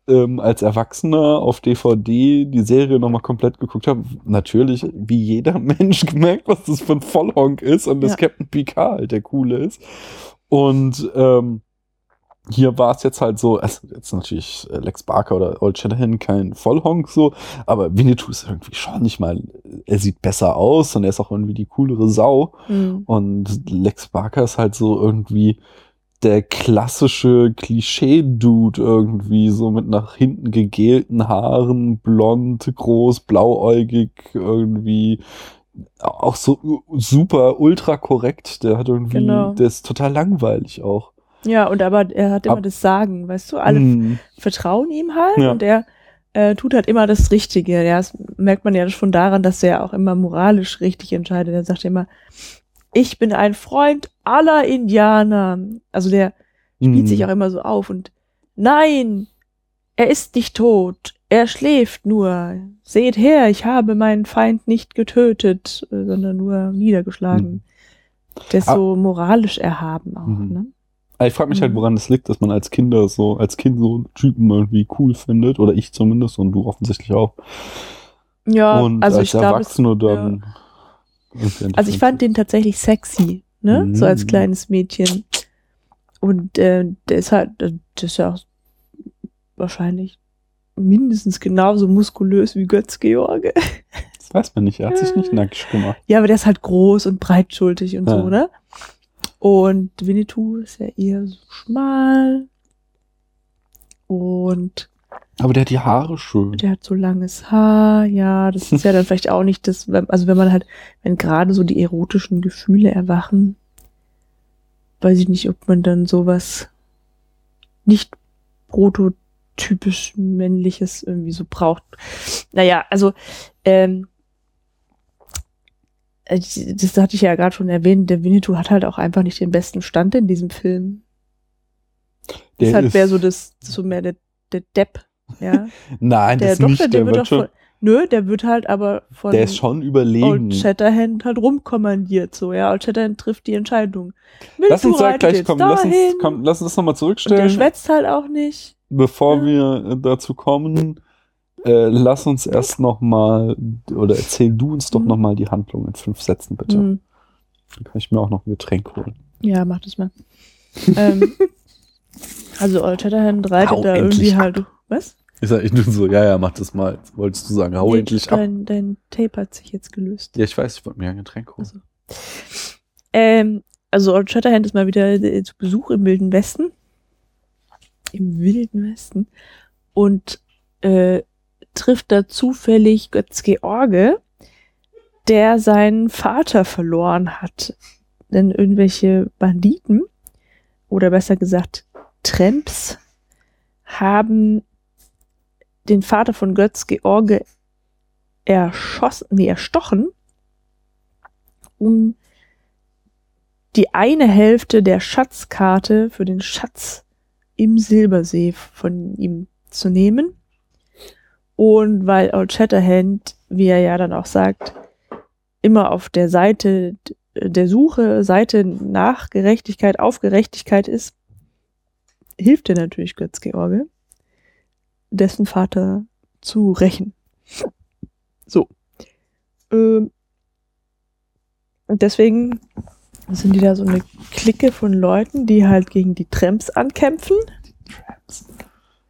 ähm, als Erwachsener auf DVD die Serie nochmal komplett geguckt habe, natürlich wie jeder Mensch gemerkt, was das für ein Vollhonk ist und dass Ja. Captain Picard halt der coole ist. Und ähm, hier war es jetzt halt so, also jetzt natürlich äh, Lex Barker oder Old Shatterhand kein Vollhonk so, aber Winnetou ist irgendwie schon nicht mal, er sieht besser aus und er ist auch irgendwie die coolere Sau. Mhm. Und Lex Barker ist halt so irgendwie der klassische Klischee-Dude irgendwie, so mit nach hinten gegelten Haaren, blond, groß, blauäugig, irgendwie auch so super ultra korrekt. Der hat irgendwie, Genau. der ist total langweilig auch. Ja, und aber er hat immer Ab- das Sagen, weißt du? Alle Mm, vertrauen ihm halt Ja. und er äh, tut halt immer das Richtige. Ja, das merkt man ja schon daran, dass er auch immer moralisch richtig entscheidet. Er sagt immer, ich bin ein Freund aller Indianer. Also der spielt mm. sich auch immer so auf und nein, er ist nicht tot. Er schläft nur. Seht her, ich habe meinen Feind nicht getötet, sondern nur niedergeschlagen. Der ist Ah. so moralisch erhaben auch, Mhm. ne? Aber Ich frage mich halt, Mhm. woran das liegt, dass man als Kinder so, als Kind so Typen irgendwie cool findet, oder ich zumindest und du offensichtlich auch. Ja, und also als ich glaube, es- Erwachsene dann. irgendwie Also ich fand den tatsächlich sexy, ne? So als Mhm. kleines Mädchen. Und äh, der ist halt, äh, das ist ja auch wahrscheinlich mindestens genauso muskulös wie Götz George. Das weiß man nicht, er hat sich nicht nackig gemacht. Ja, aber der ist halt groß und breitschultrig und Ja. so, ne? Und Winnetou ist ja eher so schmal. Und Aber der hat die Haare schön. der hat so langes Haar, ja, das ist ja dann vielleicht auch nicht das, also wenn man halt, wenn gerade so die erotischen Gefühle erwachen, weiß ich nicht, ob man dann sowas nicht prototypisch männliches irgendwie so braucht. Naja, also, ähm, äh, das hatte ich ja gerade schon erwähnt, der Winnetou hat halt auch einfach nicht den besten Stand in diesem Film. Der ist halt mehr so das, so mehr der, der Depp, ja. Nein, Der das doch, nicht. der, wird wird doch schon, von, nö, der wird halt aber von der ist schon überlegen. Old Shatterhand halt rumkommandiert, so, ja. Old Shatterhand trifft die Entscheidung. Lass uns da reitet gleich jetzt kommen. Lass uns, komm, lass uns nochmal Und der zurückstellen. schwätzt halt auch nicht. Bevor Ja. wir dazu kommen, äh, lass uns erst nochmal, oder erzähl du uns doch Mhm. nochmal die Handlung in fünf Sätzen, bitte. Hm. Dann kann ich mir auch noch ein Getränk holen. Ja, mach das mal. ähm, also Old Shatterhand reitet Hau da irgendwie ab. halt, was? Ich sag, ich nur so, ja, ja, mach das mal. Jetzt wolltest du sagen, hau Nee, endlich ab. dein, dein Tape hat sich jetzt gelöst. Ja, ich weiß, ich wollte mir ein Getränk holen. Also. Ähm, also Old Shatterhand ist mal wieder äh, zu Besuch im Wilden Westen. Im Wilden Westen. Und äh, trifft da zufällig Götz George, der seinen Vater verloren hat. Denn irgendwelche Banditen, oder besser gesagt Tramps, haben den Vater von Götz George erschossen, nee, erstochen, um die eine Hälfte der Schatzkarte für den Schatz im Silbersee von ihm zu nehmen. Und weil Old Shatterhand, wie er ja dann auch sagt, immer auf der Seite der Suche, Seite nach Gerechtigkeit, auf Gerechtigkeit ist, hilft er natürlich Götz George, dessen Vater zu rächen. So. Ähm, und deswegen sind die da so eine Clique von Leuten, die halt gegen die Tramps ankämpfen. Tramps.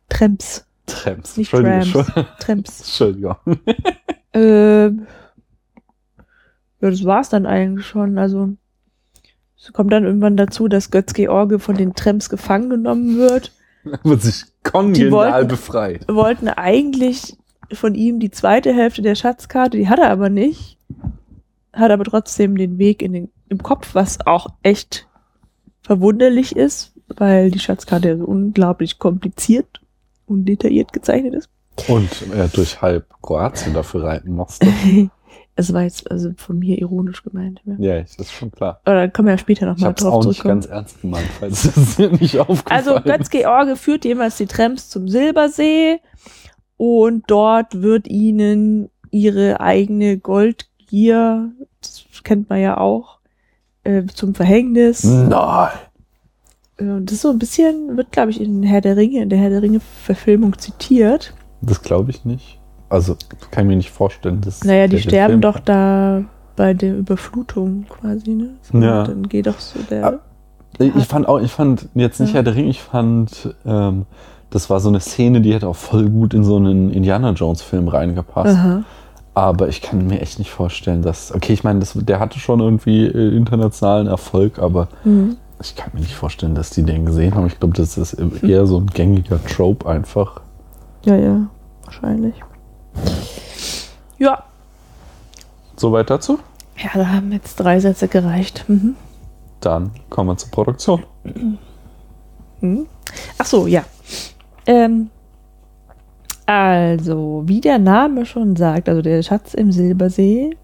Tramps. Tramps. Nicht Entschuldigung. Tramps. Entschuldigung. Ähm, ja, das war's dann eigentlich schon. Also es kommt dann irgendwann dazu, dass Götz George von den Tramps gefangen genommen wird. Wird sich kongenial wollten- befreit. Wir wollten eigentlich von ihm die zweite Hälfte der Schatzkarte, die hat er aber nicht. Hat aber trotzdem den Weg in den, im Kopf, was auch echt verwunderlich ist, weil die Schatzkarte ja so unglaublich kompliziert und detailliert gezeichnet ist. Und er durch halb Kroatien dafür reiten musste. Es war jetzt also von mir ironisch gemeint. Ja. Ja, das ist schon klar. Da können wir ja später nochmal drauf auch nicht ganz ernst gemeint, falls das dir nicht aufgefallen Also Götz-George führt jemals die Tramps zum Silbersee und dort wird ihnen ihre eigene Goldgier, das kennt man ja auch, äh, zum Verhängnis. Nein. Äh, Und das ist so ein bisschen, wird glaube ich in Herr der Ringe, in der Herr der Ringe Verfilmung zitiert. Das glaube ich nicht. Also, kann ich mir nicht vorstellen. Dass Naja, die sterben doch da bei der Überflutung quasi, ne? So, Ja. Dann geht doch so der. Ah, Ich fand auch, ich fand jetzt nicht Ja. Herr der Ring, ich fand, ähm, das war so eine Szene, die hätte auch voll gut in so einen Indiana Jones Film reingepasst. Aha. Aber ich kann mir echt nicht vorstellen, dass, okay, ich meine, das, der hatte schon irgendwie äh, internationalen Erfolg, aber Mhm. ich kann mir nicht vorstellen, dass die den gesehen haben. Ich glaube, das ist eher so ein gängiger Trope einfach. Ja, ja, wahrscheinlich. Ja, Soweit dazu? Ja, da haben jetzt drei Sätze gereicht. Mhm. Dann kommen wir zur Produktion. Mhm. Ach so, ja. Ähm, also, wie der Name schon sagt, also der Schatz im Silbersee,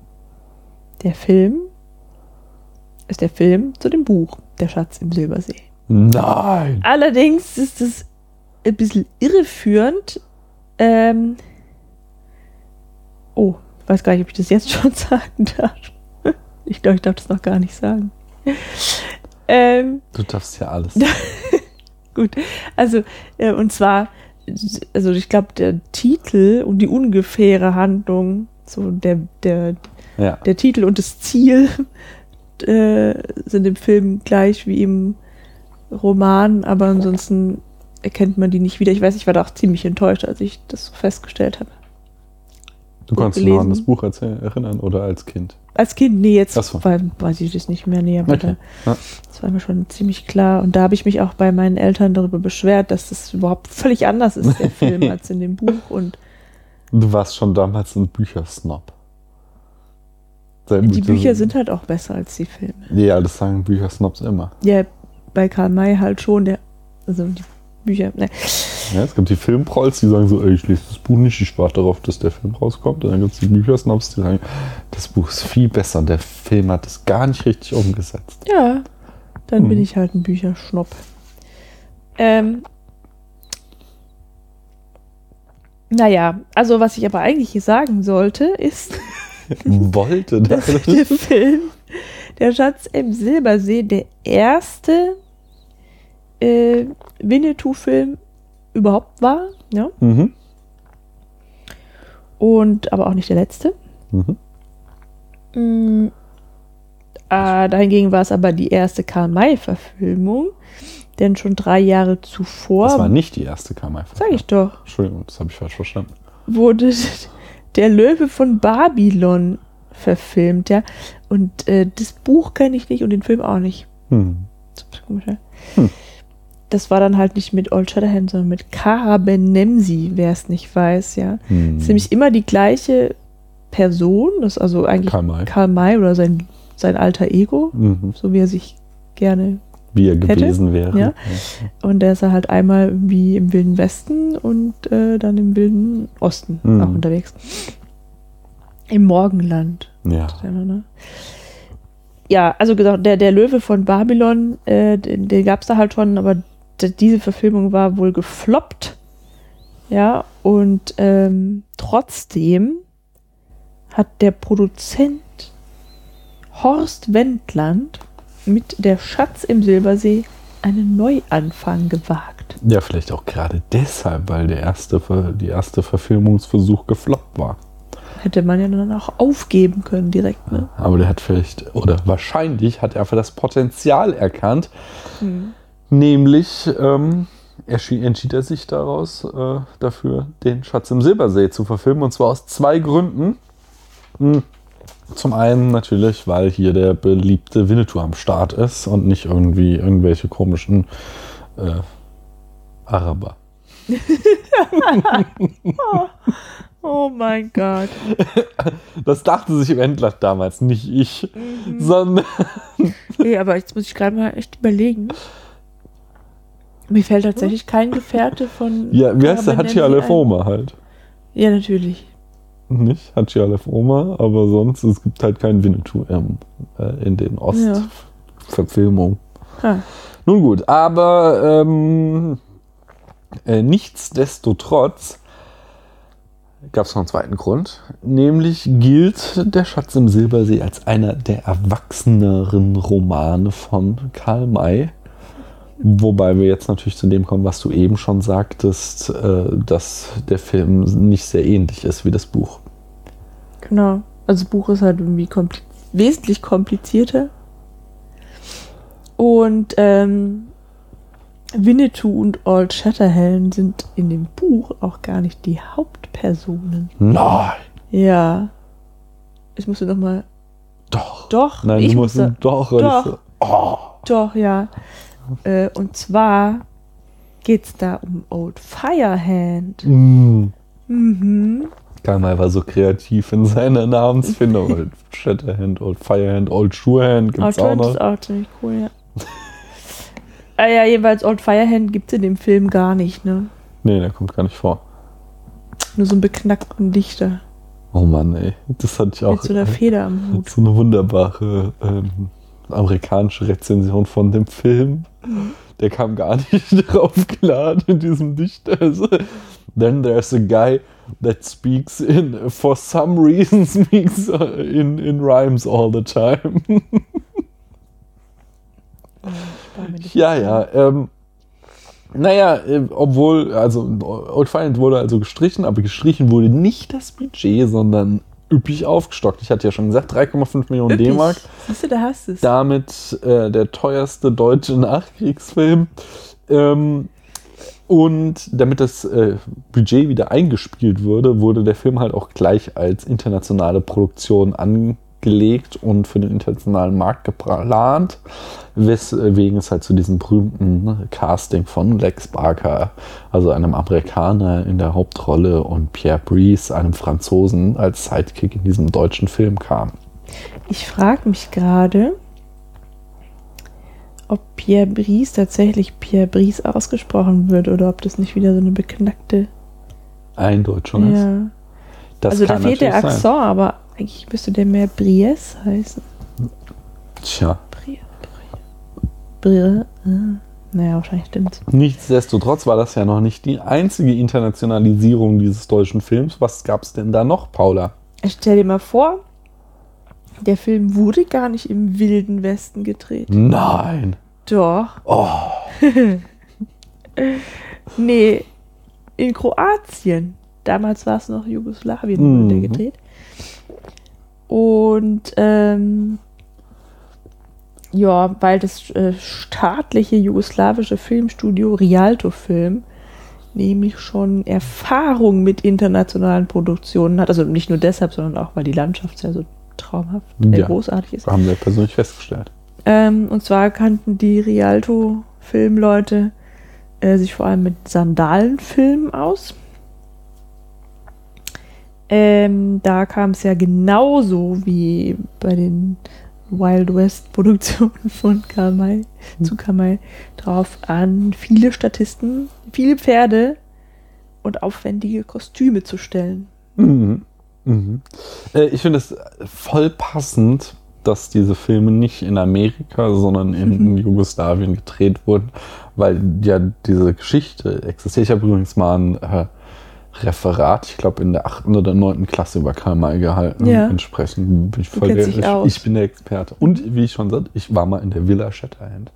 der Film ist der Film zu dem Buch Der Schatz im Silbersee. Nein! Allerdings ist es ein bisschen irreführend. Ähm, oh, ich weiß gar nicht, ob ich das jetzt schon sagen darf. Ich glaube, ich darf das noch gar nicht sagen. Ähm, Du darfst ja alles. Gut, also äh, und zwar, also ich glaube, der Titel und die ungefähre Handlung, so der, der, Ja. der Titel und das Ziel äh, sind im Film gleich wie im Roman, aber ansonsten erkennt man die nicht wieder. Ich weiß, ich war da auch ziemlich enttäuscht, als ich das so festgestellt habe. Du kannst dich noch an das Buch erinnern oder als Kind. Als Kind, nee, jetzt so. weil, weiß ich das nicht mehr, nee, aber Okay. da, Ja. das war mir schon ziemlich klar. Und da habe ich mich auch bei meinen Eltern darüber beschwert, dass das überhaupt völlig anders ist, der Film, als in dem Buch. Und Du warst schon damals ein Büchersnob. Sehr die Bücher sind halt auch besser als die Filme. Ja, das sagen Büchersnobs immer. Ja, bei Karl May halt schon, der, also die Bücher, ne. Ja, es gibt die Filmprolls, die sagen so, ey, ich lese das Buch nicht, ich warte darauf, dass der Film rauskommt. Und dann gibt es die Büchersnobs, die sagen, das Buch ist viel besser und der Film hat es gar nicht richtig umgesetzt. Ja, dann bin Mhm. ich halt ein Bücherschnopp. Ähm, naja, also was ich aber eigentlich hier sagen sollte, ist, Wollte das. der Film Der Schatz im Silbersee der erste äh, Winnetou-Film überhaupt war. Ja? Mhm. Und aber auch nicht der letzte. Mhm. Mm, äh, dahingegen war es aber die erste Karl-May-Verfilmung, denn schon drei Jahre zuvor, Das war nicht die erste Kammer. sag ich doch, Entschuldigung, das habe ich falsch verstanden. wurde der Löwe von Babylon verfilmt, ja. Und äh, das Buch kenne ich nicht und den Film auch nicht. Hm. Das ist komisch, ja. Hm. Das war dann halt nicht mit Old Shatterhand, sondern mit Kara Benemsi, wer es nicht weiß, ja. Hm. Ziemlich immer die gleiche Person, das ist also eigentlich Karl May. Karl May oder sein, sein alter Ego, Mhm. so wie er sich gerne. Wie er Hätte? gewesen wäre. Ja. Und der ist er halt einmal irgendwie im Wilden Westen und äh, dann im Wilden Osten Mhm. auch unterwegs. Im Morgenland. Ja. Ne? Ja, also gesagt, der, der Löwe von Babylon, äh, den, den gab es da halt schon, aber diese Verfilmung war wohl gefloppt. Ja, und ähm, trotzdem hat der Produzent Horst Wendland mit Der Schatz im Silbersee einen Neuanfang gewagt. Ja, vielleicht auch gerade deshalb, weil der erste, die erste Verfilmungsversuch gefloppt war. Hätte man ja dann auch aufgeben können direkt, ne? Aber der hat vielleicht, oder wahrscheinlich hat er einfach das Potenzial erkannt. Nämlich ähm, entschied er sich daraus äh, dafür, den Schatz im Silbersee zu verfilmen. Und zwar aus zwei Gründen. Hm. Zum einen natürlich, weil hier der beliebte Winnetou am Start ist und nicht irgendwie irgendwelche komischen äh, Araber. Oh mein Gott. Das dachte sich im Endler damals, nicht ich, sondern Nee, aber jetzt muss ich gerade mal echt überlegen. Mir fällt tatsächlich kein Gefährte von. ja, wie heißt der Nancy ein. Lefoma halt. Ja, natürlich. Nicht? Hachi Aleph Oma, aber sonst, es gibt halt kein Winnetou ähm, äh, in den Ja. Ost-Verfilmungen. Ah, Nun gut, aber ähm, äh, nichtsdestotrotz gab es noch einen zweiten Grund, nämlich gilt Der Schatz im Silbersee als einer der erwachseneren Romane von Karl May. Wobei wir jetzt natürlich zu dem kommen, was du eben schon sagtest, äh, dass der Film nicht sehr ähnlich ist wie das Buch. genau. Also das Buch ist halt irgendwie kompli wesentlich komplizierter. Und ähm, Winnetou und Old Shatterhand sind in dem Buch auch gar nicht die Hauptpersonen. Nein, Ja. Ich musste noch mal. doch. Doch. Nein, ich musste, doch. Doch. so- Oh. Doch, ja. Äh, und zwar geht's da um Old Firehand. Mm. Mhm. Karl war so kreativ in seiner Namensfindung. Old Shatterhand, Old Firehand, Old Surehand gibt's auch Outland noch. ist auch ziemlich cool, ja. ah ja, jeweils Old Firehand gibt's in dem Film gar nicht, ne? Nee, der kommt gar nicht vor. Nur so einen beknackten Dichter Oh Mann, ey. Das hatte ich auch. mit so einer Feder am äh, Hut. so eine wunderbare ähm, amerikanische Rezension von dem Film. Der kam gar nicht drauf klar in diesem Dichter. Also, Then there's a guy that speaks in, for some reason speaks in, in rhymes all the time. Ja, ja. Ähm, naja, äh, obwohl, also Old Firehand wurde also gestrichen, aber gestrichen wurde nicht das Budget, sondern üppig aufgestockt. Ich hatte ja schon gesagt, 3,5 Millionen. D-Mark. Siehst du, da hast du es. Damit äh, der teuerste deutsche Nachkriegsfilm. Ähm, und damit das äh, Budget wieder eingespielt wurde, wurde der Film halt auch gleich als internationale Produktion angelegt und für den internationalen Markt geplant, weswegen es halt zu diesem berühmten ne, Casting von Lex Barker, also einem Amerikaner in der Hauptrolle, und Pierre Brice, einem Franzosen, als Sidekick in diesem deutschen Film kam. Ich frage mich gerade, ob Pierre Brice tatsächlich Pierre Brice ausgesprochen wird oder ob das nicht wieder so eine beknackte. Ein Deutscher ist. Ja. Das also da fehlt der Akzent, aber eigentlich müsste der mehr Bries heißen. Tja, Brie, Brie. Brie. Ah. Naja, wahrscheinlich stimmt's. nichtsdestotrotz war das ja noch nicht die einzige Internationalisierung dieses deutschen Films. Was gab es denn da noch, Paula? Stell dir mal vor, der Film wurde gar nicht im Wilden Westen gedreht. Nein. Doch. Oh, Nee, in Kroatien. Damals war es noch Jugoslawien, Mhm. wurde der gedreht. Und ähm, ja, weil das äh, staatliche jugoslawische Filmstudio Rialto Film nämlich schon Erfahrung mit internationalen Produktionen hat. Also nicht nur deshalb, sondern auch, weil die Landschaft ja so traumhaft, äh, Ja. großartig ist. haben wir persönlich festgestellt. Ähm, und zwar kannten die Rialto-Filmleute äh, sich vor allem mit Sandalenfilmen aus. Ähm, da kam es ja genauso wie bei den Wild West Produktionen von Karl May, zu Karl May drauf an, viele Statisten, viele Pferde und aufwendige Kostüme zu stellen. Mhm. Mhm. Äh, ich finde es voll passend, dass diese Filme nicht in Amerika, sondern in Mhm. Jugoslawien gedreht wurden, weil ja diese Geschichte existiert. Ich habe übrigens mal ein äh, Referat, ich glaube in der achten oder neunten Klasse über Karl May gehalten. Ja. Entsprechend bin ich voll der, ich, ich bin der Experte. Und wie ich schon sagte, ich war mal in der Villa Shatterhand.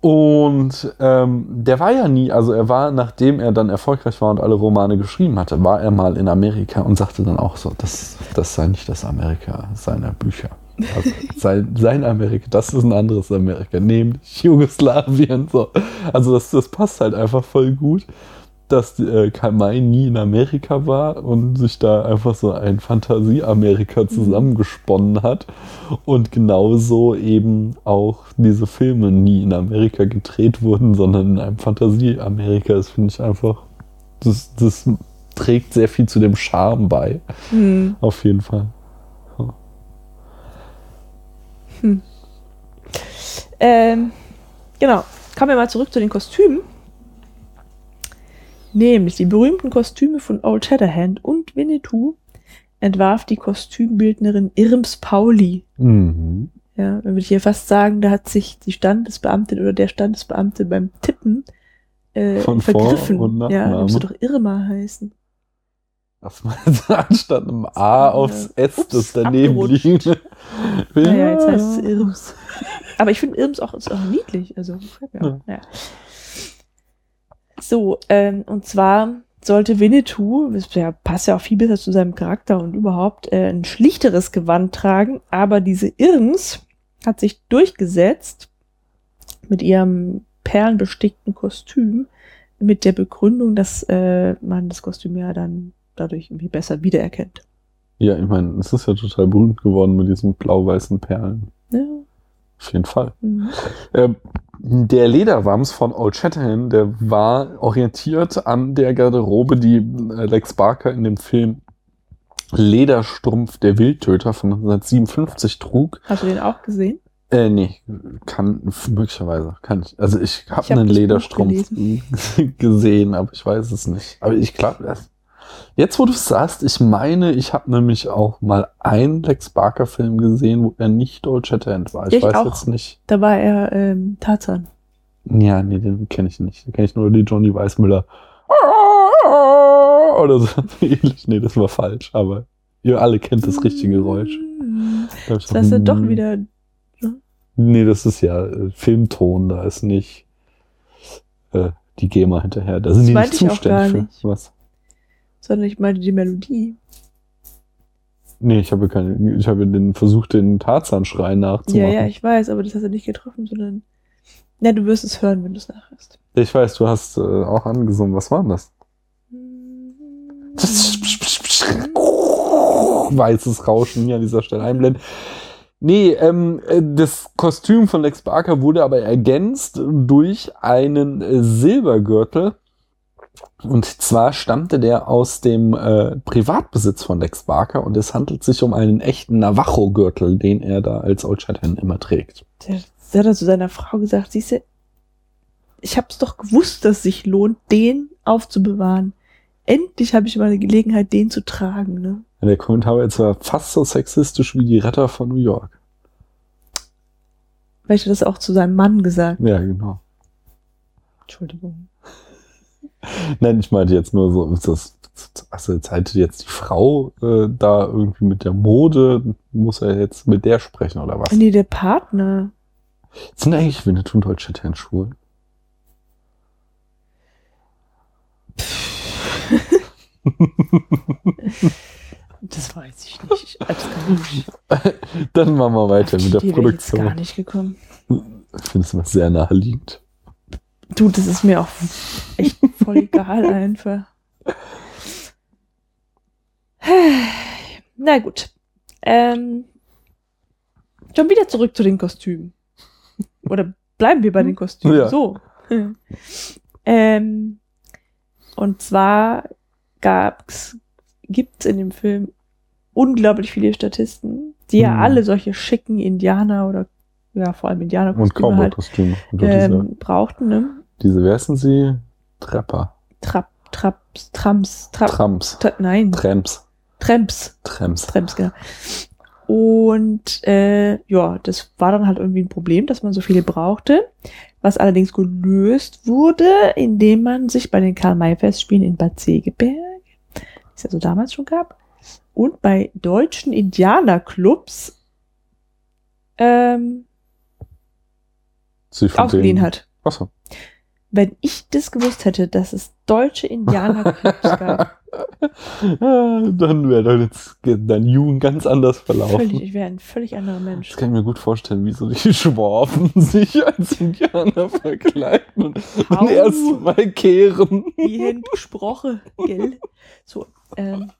Und ähm, der war ja nie, also er war, nachdem er dann erfolgreich war und alle Romane geschrieben hatte, war er mal in Amerika und sagte dann auch so, das, das sei nicht das Amerika seiner Bücher. Also sein, sein Amerika, das ist ein anderes Amerika, nämlich Jugoslawien. So. Also das, das passt halt einfach voll gut, dass äh, Karl May nie in Amerika war und sich da einfach so ein Fantasie-Amerika zusammengesponnen hat und genauso eben auch diese Filme nie in Amerika gedreht wurden, sondern in einem Fantasie-Amerika. Das finde ich einfach, das, das trägt sehr viel zu dem Charme bei. Hm. Auf jeden Fall. Ähm, genau. Kommen wir mal zurück zu den Kostümen. Nämlich die berühmten Kostüme von Old Shatterhand und Winnetou entwarf die Kostümbildnerin Irms Pauli. Mhm. Ja, dann würde ich hier fast sagen, da hat sich die Standesbeamtin oder der Standesbeamte beim Tippen äh, Von Vor- vergriffen. und ja, müsste doch Irma heißen. Meinst du, anstatt einem A aufs S, Ups, das daneben abgerutscht. liegt? Naja, jetzt heißt es Irms. Aber ich finde Irms auch, ist auch niedlich. Also, mir auch. Ja. So, ähm, und zwar sollte Winnetou, das passt ja auch viel besser zu seinem Charakter und überhaupt, äh, ein schlichteres Gewand tragen, aber diese Irms hat sich durchgesetzt mit ihrem perlenbestickten Kostüm mit der Begründung, dass äh, man das Kostüm ja dann dadurch irgendwie besser wiedererkennt. Ja, ich meine, es ist ja total berühmt geworden mit diesen blau-weißen Perlen. Ja. Auf jeden Fall. Mhm. Ähm, der Lederwams von Old Shatterhand, der war orientiert an der Garderobe, die äh, Lex Barker in dem Film Lederstrumpf der Wildtöter von 1957 trug. Hast du den auch gesehen? Äh, nee, kann, möglicherweise, kann ich. Also ich habe hab einen Lederstrumpf gesehen, aber ich weiß es nicht. Aber ich glaube, das- jetzt wo du es sagst, ich meine, ich habe nämlich auch mal einen Lex Barker Film gesehen, wo er nicht Old Shatterhand war. Ich, Ich weiß auch. jetzt nicht. Da war er ähm, Tarzan. Ja, nee, den kenne ich nicht. Den kenne ich nur die Johnny Weissmüller. Oder so ähnlich. Nee, das war falsch, aber ihr alle kennt das richtige Geräusch. Da ich Das heißt ja doch wieder, Nee, das ist ja äh, Filmton, da ist nicht äh, die GEMA hinterher. Da sind Das die nicht zuständig für. Was? Sondern ich meine die Melodie. Nee, ich habe keine, ich habe den versucht, den Tarzan-Schrei Ja, nachzumachen. ja, ich weiß, aber das hast du nicht getroffen, sondern. Na, du wirst es hören, wenn du es nachhörst. ich weiß, du hast äh, auch angesungen. Was war denn das? Weißes Rauschen hier an dieser Stelle einblenden. Nee, ähm, äh, das Kostüm von Lex Barker wurde aber ergänzt durch einen äh, Silbergürtel. Und zwar stammte der aus dem äh, Privatbesitz von Lex Barker und es handelt sich um einen echten Navajo-Gürtel, den er da als Old Shatterhand immer trägt. Der, der hat er zu seiner Frau gesagt, siehst du, ich hab's doch gewusst, dass es sich lohnt, den aufzubewahren. Endlich habe ich mal eine Gelegenheit, den zu tragen, ne? Der Kommentar war jetzt fast so sexistisch wie die Retter von New York. Er das auch zu seinem Mann gesagt. Ja, genau. Entschuldigung. Nein, ich meinte jetzt nur so, ist das, also jetzt haltet jetzt die Frau äh, da irgendwie mit der Mode, muss er jetzt mit der sprechen oder was? Nee, der Partner. Sind eigentlich Winnetou und Deutsche schwul? Das weiß ich nicht. Dann machen wir weiter mit der wäre ich jetzt gar Produktion. nicht gekommen. Ich finde es immer sehr naheliegend. Du, das ist mir auch echt voll egal einfach. Na gut. Ähm, schon wieder zurück zu den Kostümen. Oder bleiben wir bei den Kostümen? Ja. So. ähm, und zwar gab's, gibt's in dem Film unglaublich viele Statisten, die ja Mhm. alle solche schicken Indianer oder ja vor allem Und Indianerkostüme halt ähm, brauchten, ne? Diese, wer sind sie? Trapper. Trap, Traps, Trams, Trap, Trams. Tra nein, Tramps. Tramps, Trams. Tramps, genau. Und äh, ja, das war dann halt irgendwie ein Problem, dass man so viele brauchte, was allerdings gelöst wurde, indem man sich bei den Karl-May-Festspielen in Bad Segeberg, die es ja so damals schon gab, und bei deutschen Indianerclubs ähm, ausgeliehen hat. Achso. Wenn ich das gewusst hätte, dass es deutsche Indianerclubs gab, Dann wäre jetzt dein Jugend ganz anders verlaufen. völlig, ich wäre ein völlig anderer Mensch. Das kann ich mir gut vorstellen, wie so die Schwaben sich als Indianer verkleiden und Au. dann erstmal kehren. Wie gesprochen, gell? So, ähm,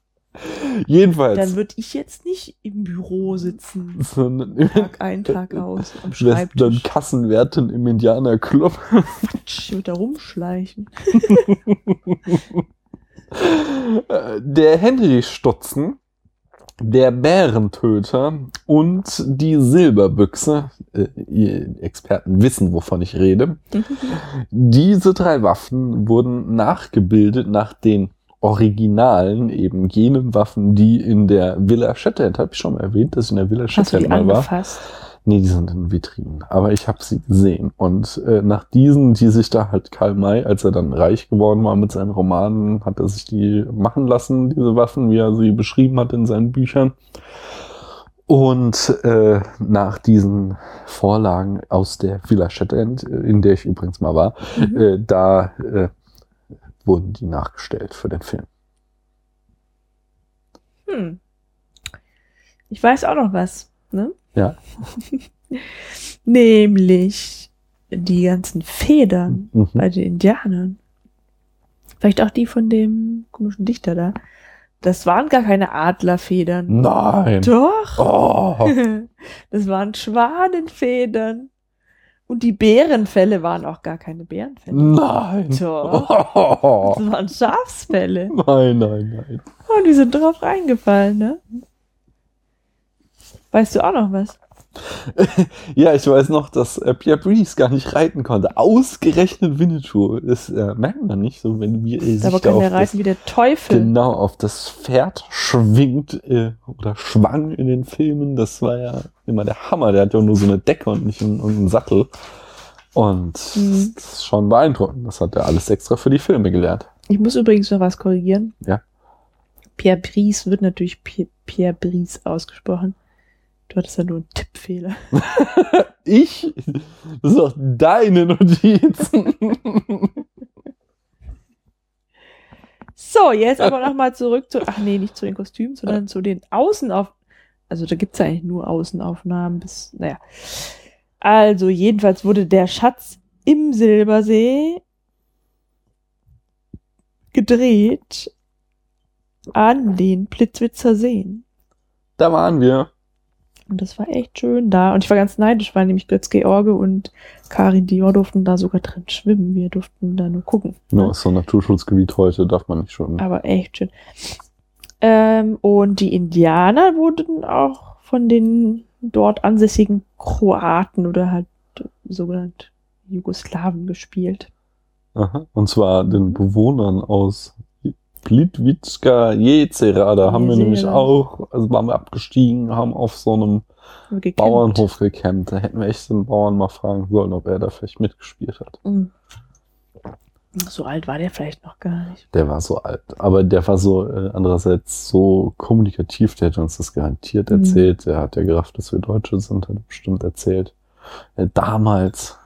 Jedenfalls. dann würde ich jetzt nicht im Büro sitzen, sondern Tag ein, Tag aus, am wärst dann Schreibtisch. Kassenwertin im Indianerclub. Ich würde da rumschleichen. Der Henry Stutzen Der Bärentöter und die Silberbüchse, äh, ihr Experten wissen, wovon ich rede. Diese drei Waffen wurden nachgebildet nach den Originalen, eben jenen Waffen, die in der Villa Shatterhand, habe ich schon mal erwähnt, dass ich in der Villa die mal war. Nee, die sind in Vitrinen. Aber ich habe sie gesehen. Und äh, nach diesen, die sich da halt Karl May, als er dann reich geworden war mit seinen Romanen, hat er sich die machen lassen, diese Waffen, wie er sie beschrieben hat in seinen Büchern. Und äh, nach diesen Vorlagen aus der Villa Shatterhand, äh, in der ich übrigens mal war, Mhm. äh, da äh, wurden die nachgestellt für den Film. Hm. Ich weiß auch noch was, ne? Ja. Nämlich die ganzen Federn Mhm. bei den Indianern. Vielleicht auch die von dem komischen Dichter da. Das waren gar keine Adlerfedern. Nein. Doch. Oh. Das waren Schwanenfedern. Und die Bärenfelle waren auch gar keine Bärenfelle. Nein. Doch. Oh. Das waren Schafsfelle. Nein, nein, nein. Und die sind drauf reingefallen, ne? Weißt du auch noch was? Ja, ich weiß noch, dass äh, Pierre Brice gar nicht reiten konnte. Ausgerechnet Winnetou. Das äh, merkt man nicht so, wenn wir äh, Aber kann der das, reiten wie der Teufel. genau auf das Pferd schwingt äh, oder schwang in den Filmen. Das war ja immer der Hammer. Der hat ja nur so eine Decke und nicht einen, einen Sattel. Und Mhm. das ist schon beeindruckend. Das hat er alles extra für die Filme gelernt. Ich muss übrigens noch was korrigieren. Ja. Pierre Brice wird natürlich Pierre, Pierre Brice ausgesprochen. Du hattest ja nur einen Tippfehler. Ich? Das ist doch deine Notiz. So, jetzt aber nochmal zurück zu, ach nee, nicht zu den Kostümen, sondern zu den Außenauf, also da gibt's ja eigentlich nur Außenaufnahmen bis, naja. Also, jedenfalls wurde der Schatz im Silbersee gedreht an den Plitzwitzer Seen. da waren wir. Und das war echt schön da. Und ich war ganz neidisch, weil nämlich Götz George und Karin Dior durften da sogar drin schwimmen. Wir durften da nur gucken. Nur ist so ein Naturschutzgebiet heute, darf man nicht schwimmen. Aber echt schön. Ähm, und die Indianer wurden auch von den dort ansässigen Kroaten oder halt sogenannt Jugoslawen gespielt. Aha. Und zwar den Bewohnern aus Plitvička Jezera. Da haben wir nämlich auch, also waren wir abgestiegen, haben auf so einem gecampt. Bauernhof gecampt. Da hätten wir echt den Bauern mal fragen sollen, ob er da vielleicht mitgespielt hat. Mhm. So alt war der vielleicht noch gar nicht. Der war so alt. Aber der war so äh, andererseits so kommunikativ, der hat uns das garantiert Mhm. erzählt. Der hat ja gerafft, dass wir Deutsche sind, hat er bestimmt erzählt. Äh, damals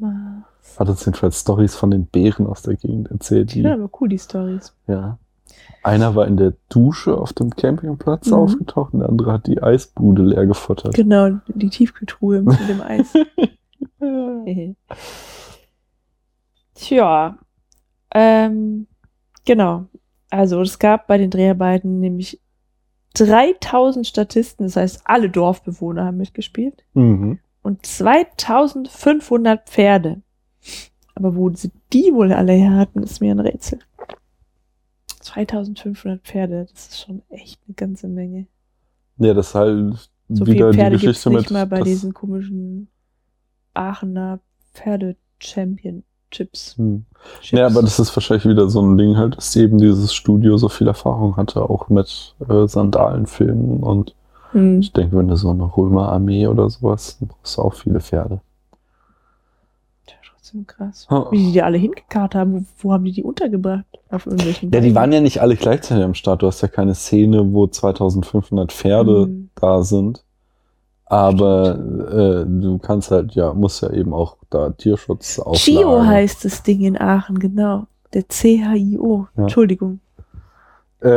Damals. hat uns jedenfalls Stories von den Bären aus der Gegend erzählt. Die sind aber cool, die Stories. Ja. Einer war in der Dusche auf dem Campingplatz Mhm. aufgetaucht und der andere hat die Eisbude leer gefuttert. Genau, die Tiefkühltruhe mit dem Eis. Tja, ähm, genau. Also es gab bei den Dreharbeiten nämlich 3000 Statisten, das heißt alle Dorfbewohner haben mitgespielt Mhm. und 2500 Pferde. Aber wo sie die wohl alle her hatten, ist mir ein Rätsel. 2500 Pferde, das ist schon echt eine ganze Menge. Ja, das ist halt So wieder Pferde die gibt's Geschichte nicht mit. mal bei diesen komischen Aachener Pferde-Championships. Hm. Ja, aber das ist wahrscheinlich wieder so ein Ding halt, dass eben dieses Studio so viel Erfahrung hatte, auch mit äh, Sandalenfilmen und Hm. ich denke, wenn du so eine Römerarmee oder sowas, dann brauchst du auch viele Pferde. Ja, trotzdem krass. Wie die die alle hingekarrt haben, wo, haben die die untergebracht? Auf irgendwelchen Ja, die waren ja nicht alle gleichzeitig am Start. Du hast ja keine Szene, wo 2500 Pferde Hm. da sind. Aber äh, du kannst halt, ja, musst ja eben auch da Tierschutz Chio auflagen. heißt das Ding in Aachen, genau. Der CHIO. Ja. Entschuldigung. Äh,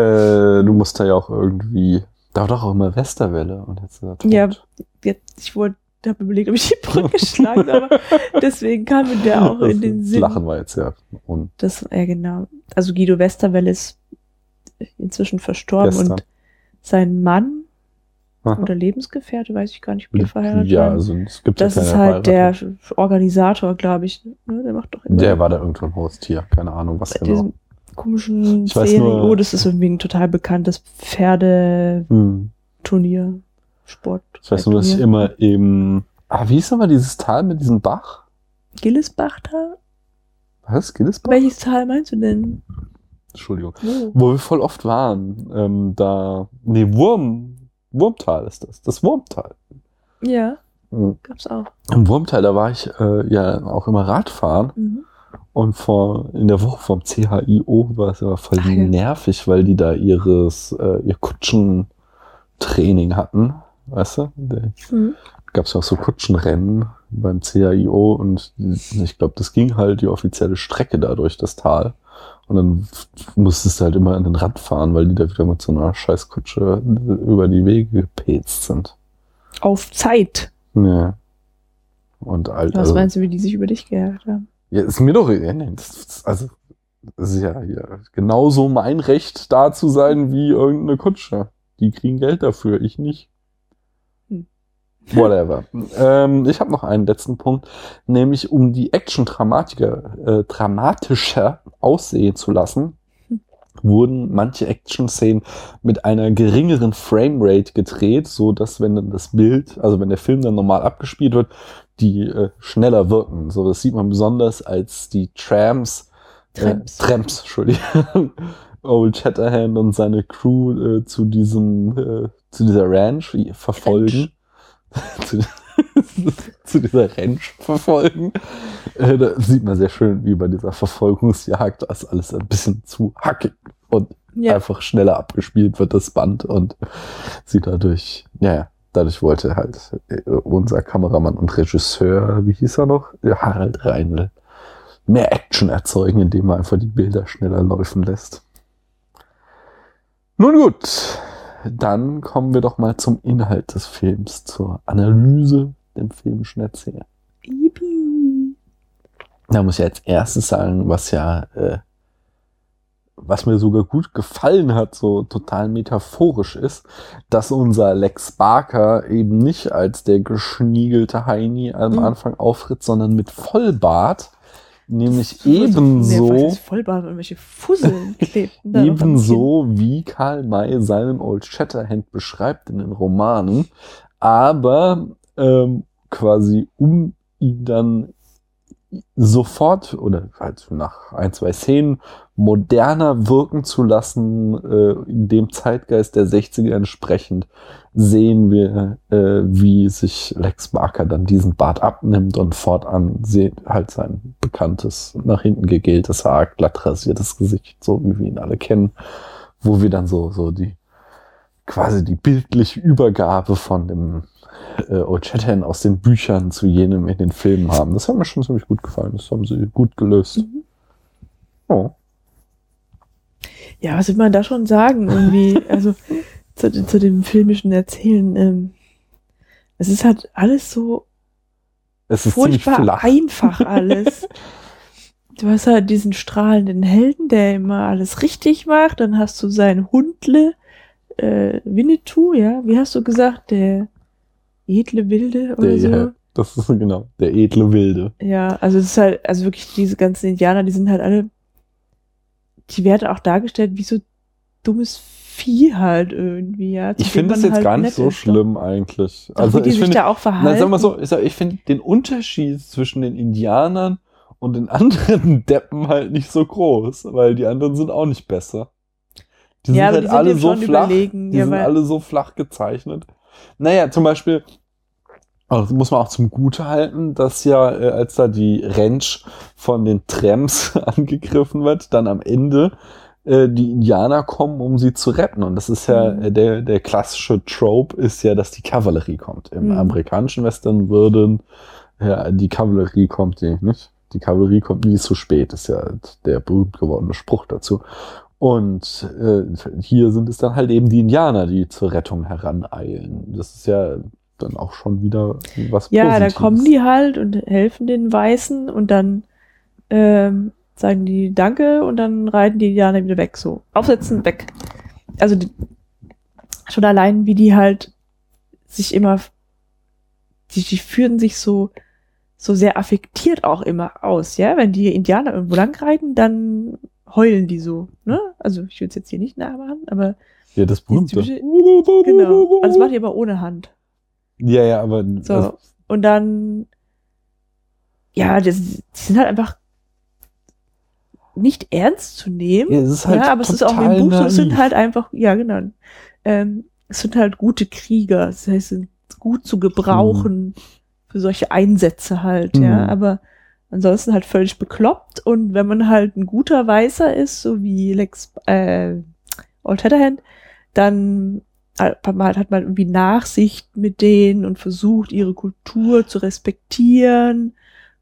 du musst da ja auch irgendwie, da war doch auch immer Westerwelle und jetzt ist. Ja, Jetzt, ich wollte, habe überlegt, ob ich die Brücke schlage, aber deswegen kam mir der auch in den Sinn. Lachen war jetzt ja und Das, ja, genau. Also Guido Westerwelle ist inzwischen verstorben Gestern. und sein Mann Aha. oder Lebensgefährte, weiß ich gar nicht, ob die verheiratet ja, waren. also es gibt das ja ist halt der. Organisator, glaube ich. Ne? Der macht doch immer Der war da irgendwo ein Haustier, keine Ahnung, was bei genau. komischen Ich weiß Serie. nur- oh, das ist irgendwie ein total bekanntes Pferdeturnier, Hm. Sport. Ich weiß nur, dass ich immer im. Ah, wie ist nochmal dieses Tal mit diesem Bach? Gillesbach da? Was? Gillesbach? Welches Tal meinst du denn? Entschuldigung. Wo? Wo wir voll oft waren. Ähm, da. Nee, Wurm. Wurmtal ist das. Das Wurmtal. Ja, Mhm. gab's auch. Im Wurmtal, da war ich äh, ja auch immer Radfahren. Mhm. Und vor, in der Woche vom CHIO war es aber voll Ach ja. nervig, weil die da ihres, äh, ihr Kutschentraining hatten. Weißt du? Mhm. gab es ja auch so Kutschenrennen beim CHIO und ich glaube, das ging halt die offizielle Strecke da durch das Tal. Und dann musstest du halt immer an den Rand fahren, weil die da wieder mit so einer Scheißkutsche über die Wege gepetzt sind. Auf Zeit. Ja. Und halt, Was also, meinst du, wie die sich über dich geärgert haben? Ja, ist mir doch, ja, nee, das, das, also, das ist ja, ja genauso mein Recht, da zu sein wie irgendeine Kutsche. Die kriegen Geld dafür, ich nicht. Whatever. ähm, ich habe noch einen letzten Punkt, nämlich um die Action äh, dramatischer aussehen zu lassen, wurden manche Action-Szenen mit einer geringeren Framerate gedreht, so dass wenn dann das Bild, also wenn der Film dann normal abgespielt wird, die äh, schneller wirken. So, das sieht man besonders, als die Trams, Tramps. Äh, Tramps, Entschuldigung, Old Shatterhand und seine Crew äh, zu diesem, äh, zu dieser Ranch verfolgen. zu, zu dieser Ranch verfolgen. Äh, da sieht man sehr schön, wie bei dieser Verfolgungsjagd das alles ein bisschen zu hackig und Ja. einfach schneller abgespielt wird, das Band und sie dadurch, ja, dadurch wollte halt äh, unser Kameramann und Regisseur, wie hieß er noch? Harald Reinl, mehr Action erzeugen, indem er einfach die Bilder schneller laufen lässt. Nun gut, dann kommen wir doch mal zum Inhalt des Films, zur Analyse dem filmischen Erzählen. Yippie. Da muss ich als erstes sagen, was ja, äh, was mir sogar gut gefallen hat, so total metaphorisch ist, dass unser Lex Barker eben nicht als der geschniegelte Heini am Mhm. Anfang auftritt, sondern mit Vollbart, nämlich ebenso, ebenso wie Karl May seinen Old Shatterhand beschreibt in den Romanen, aber ähm, quasi um ihn dann sofort oder halt nach ein, zwei Szenen moderner wirken zu lassen, äh, in dem Zeitgeist der 60er entsprechend, sehen wir, äh, wie sich Lex Barker dann diesen Bart abnimmt und fortan halt sein bekanntes, nach hinten gegeltes Haar, glatt rasiertes Gesicht, so wie wir ihn alle kennen, wo wir dann so, so die, quasi die bildliche Übergabe von dem äh, Old aus den Büchern zu jenem in den Filmen haben. Das hat mir schon ziemlich gut gefallen. Das haben sie gut gelöst. Mhm. Oh. Ja, was will man da schon sagen? Irgendwie, also zu, zu dem filmischen Erzählen. Ähm, es ist halt alles so Es ist furchtbar einfach alles. Du hast halt diesen strahlenden Helden, der immer alles richtig macht. Dann hast du seinen Hundle, äh, Winnetou, ja. Wie hast du gesagt? Der edle Wilde oder Der, so. ja, das ist genau, der edle Wilde. Ja, also es ist halt, also wirklich diese ganzen Indianer, die sind halt alle, die werden auch dargestellt wie so dummes Vieh halt irgendwie, ja. Ich finde das jetzt halt gar nicht so schlimm eigentlich. Doch, Also die ich sich finde, da auch verhalten. na, sag mal so, ich, ich finde den Unterschied zwischen den Indianern und den anderen Deppen halt nicht so groß, weil die anderen sind auch nicht besser. Die Ja, sind die halt sind alle so flach. überlegen, Die ja, sind alle so flach gezeichnet. Naja, zum Beispiel, also das muss man auch zum Gute halten, dass ja, äh, als da die Ranch von den Trams angegriffen wird, dann am Ende äh, die Indianer kommen, um sie zu retten. Und das ist ja Mhm. äh, der, der klassische Trope ist ja, dass die Kavallerie kommt. Im Mhm. amerikanischen Western würden ja, die Kavallerie kommt die nicht. Die Kavallerie kommt nie zu spät, ist ja der berühmt gewordene Spruch dazu. Und äh, hier sind es dann halt eben die Indianer, die zur Rettung heraneilen. Das ist ja dann auch schon wieder was Ja, Positives. da kommen die halt und helfen den Weißen und dann ähm, sagen die Danke und dann reiten die Indianer wieder weg. So, aufsetzen, weg. Also die, schon allein, wie die halt sich immer, die, die führen sich so, so sehr affektiert auch immer aus, ja. Wenn die Indianer irgendwo lang reiten, dann heulen die so, ne? Also ich will es jetzt hier nicht nachmachen, aber Ja, das berühmte. typische- genau. Also das macht ihr aber ohne Hand. Ja, ja, aber So. also, Und dann, ja, das, die sind halt einfach nicht ernst zu nehmen. ja, es ist halt ja, aber es ist auch im Buch so, es sind halt einfach, ja, genau. Ähm, es sind halt gute Krieger. Das heißt, sind gut zu gebrauchen für solche Einsätze halt, ja. Mhm. Aber ansonsten halt völlig bekloppt. Und wenn man halt ein guter Weißer ist, so wie Lex, äh, Old Shatterhand, dann man, hat man irgendwie Nachsicht mit denen und versucht, ihre Kultur zu respektieren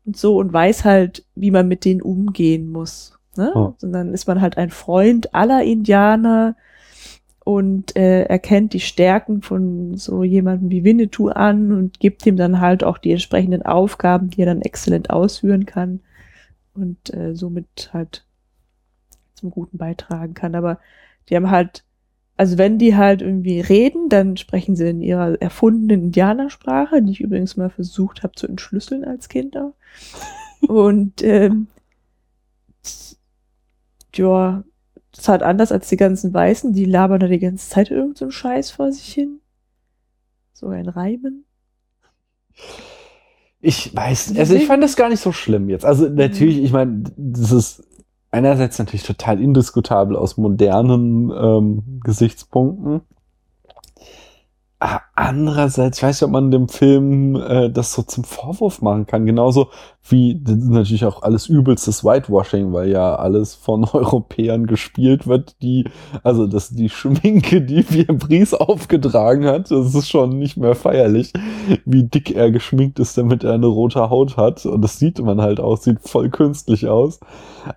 und so und weiß halt, wie man mit denen umgehen muss. Ne? Oh. Und dann ist man halt ein Freund aller Indianer und äh, erkennt die Stärken von so jemandem wie Winnetou an und gibt ihm dann halt auch die entsprechenden Aufgaben, die er dann exzellent ausführen kann und äh, somit halt zum Guten beitragen kann. Aber die haben halt, also wenn die halt irgendwie reden, dann sprechen sie in ihrer erfundenen Indianersprache, die ich übrigens mal versucht habe zu entschlüsseln als Kind auch. Und ähm, ja, das ist halt anders als die ganzen Weißen, die labern da die ganze Zeit irgend so einen Scheiß vor sich hin. So ein Reimen. Ich weiß, also ich fand das gar nicht so schlimm jetzt. Also natürlich, ich meine, das ist einerseits natürlich total indiskutabel aus modernen ähm, Gesichtspunkten. Ah, Andererseits, ich weiß nicht, ob man dem Film äh, das so zum Vorwurf machen kann. Genauso wie, das ist natürlich auch alles übelstes Whitewashing, weil ja alles von Europäern gespielt wird, die, also das, die Schminke, die Pierre aufgetragen hat, das ist schon nicht mehr feierlich, wie dick er geschminkt ist, damit er eine rote Haut hat. Und das sieht man halt auch, sieht voll künstlich aus.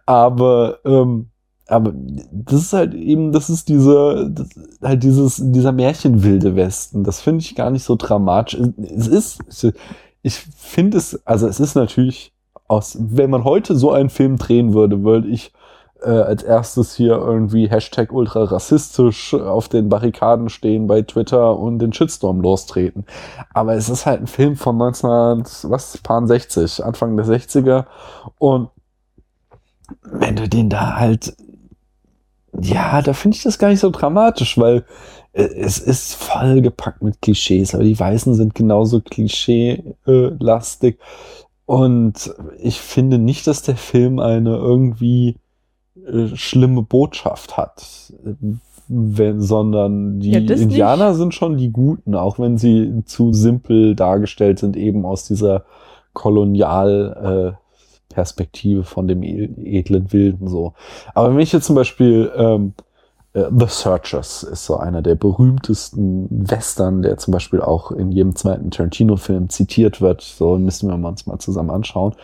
Aber, ähm, aber das ist halt eben, das ist diese, das, halt dieses, dieser Märchenwilde Westen. Das finde ich gar nicht so dramatisch. Es ist, ich finde es, also es ist natürlich aus, wenn man heute so einen Film drehen würde, würde ich äh, als erstes hier irgendwie Hashtag ultra rassistisch auf den Barrikaden stehen bei Twitter und den Shitstorm lostreten. Aber es ist halt ein Film von 19, was, paar 60, Anfang der 60er und wenn du den da halt ja, da finde ich das gar nicht so dramatisch, weil äh, es ist voll gepackt mit Klischees, aber die Weißen sind genauso klischee-lastig. Und ich finde nicht, dass der Film eine irgendwie äh, schlimme Botschaft hat, wenn, sondern die Ja, Indianer sind schon die Guten, auch wenn sie zu simpel dargestellt sind, eben aus dieser Kolonial- äh, Perspektive von dem edlen Wilden so. Aber wenn ich jetzt zum Beispiel ähm, äh, The Searchers ist so einer der berühmtesten Western, der zum Beispiel auch in jedem zweiten Tarantino-Film zitiert wird. So müssen wir uns mal zusammen anschauen.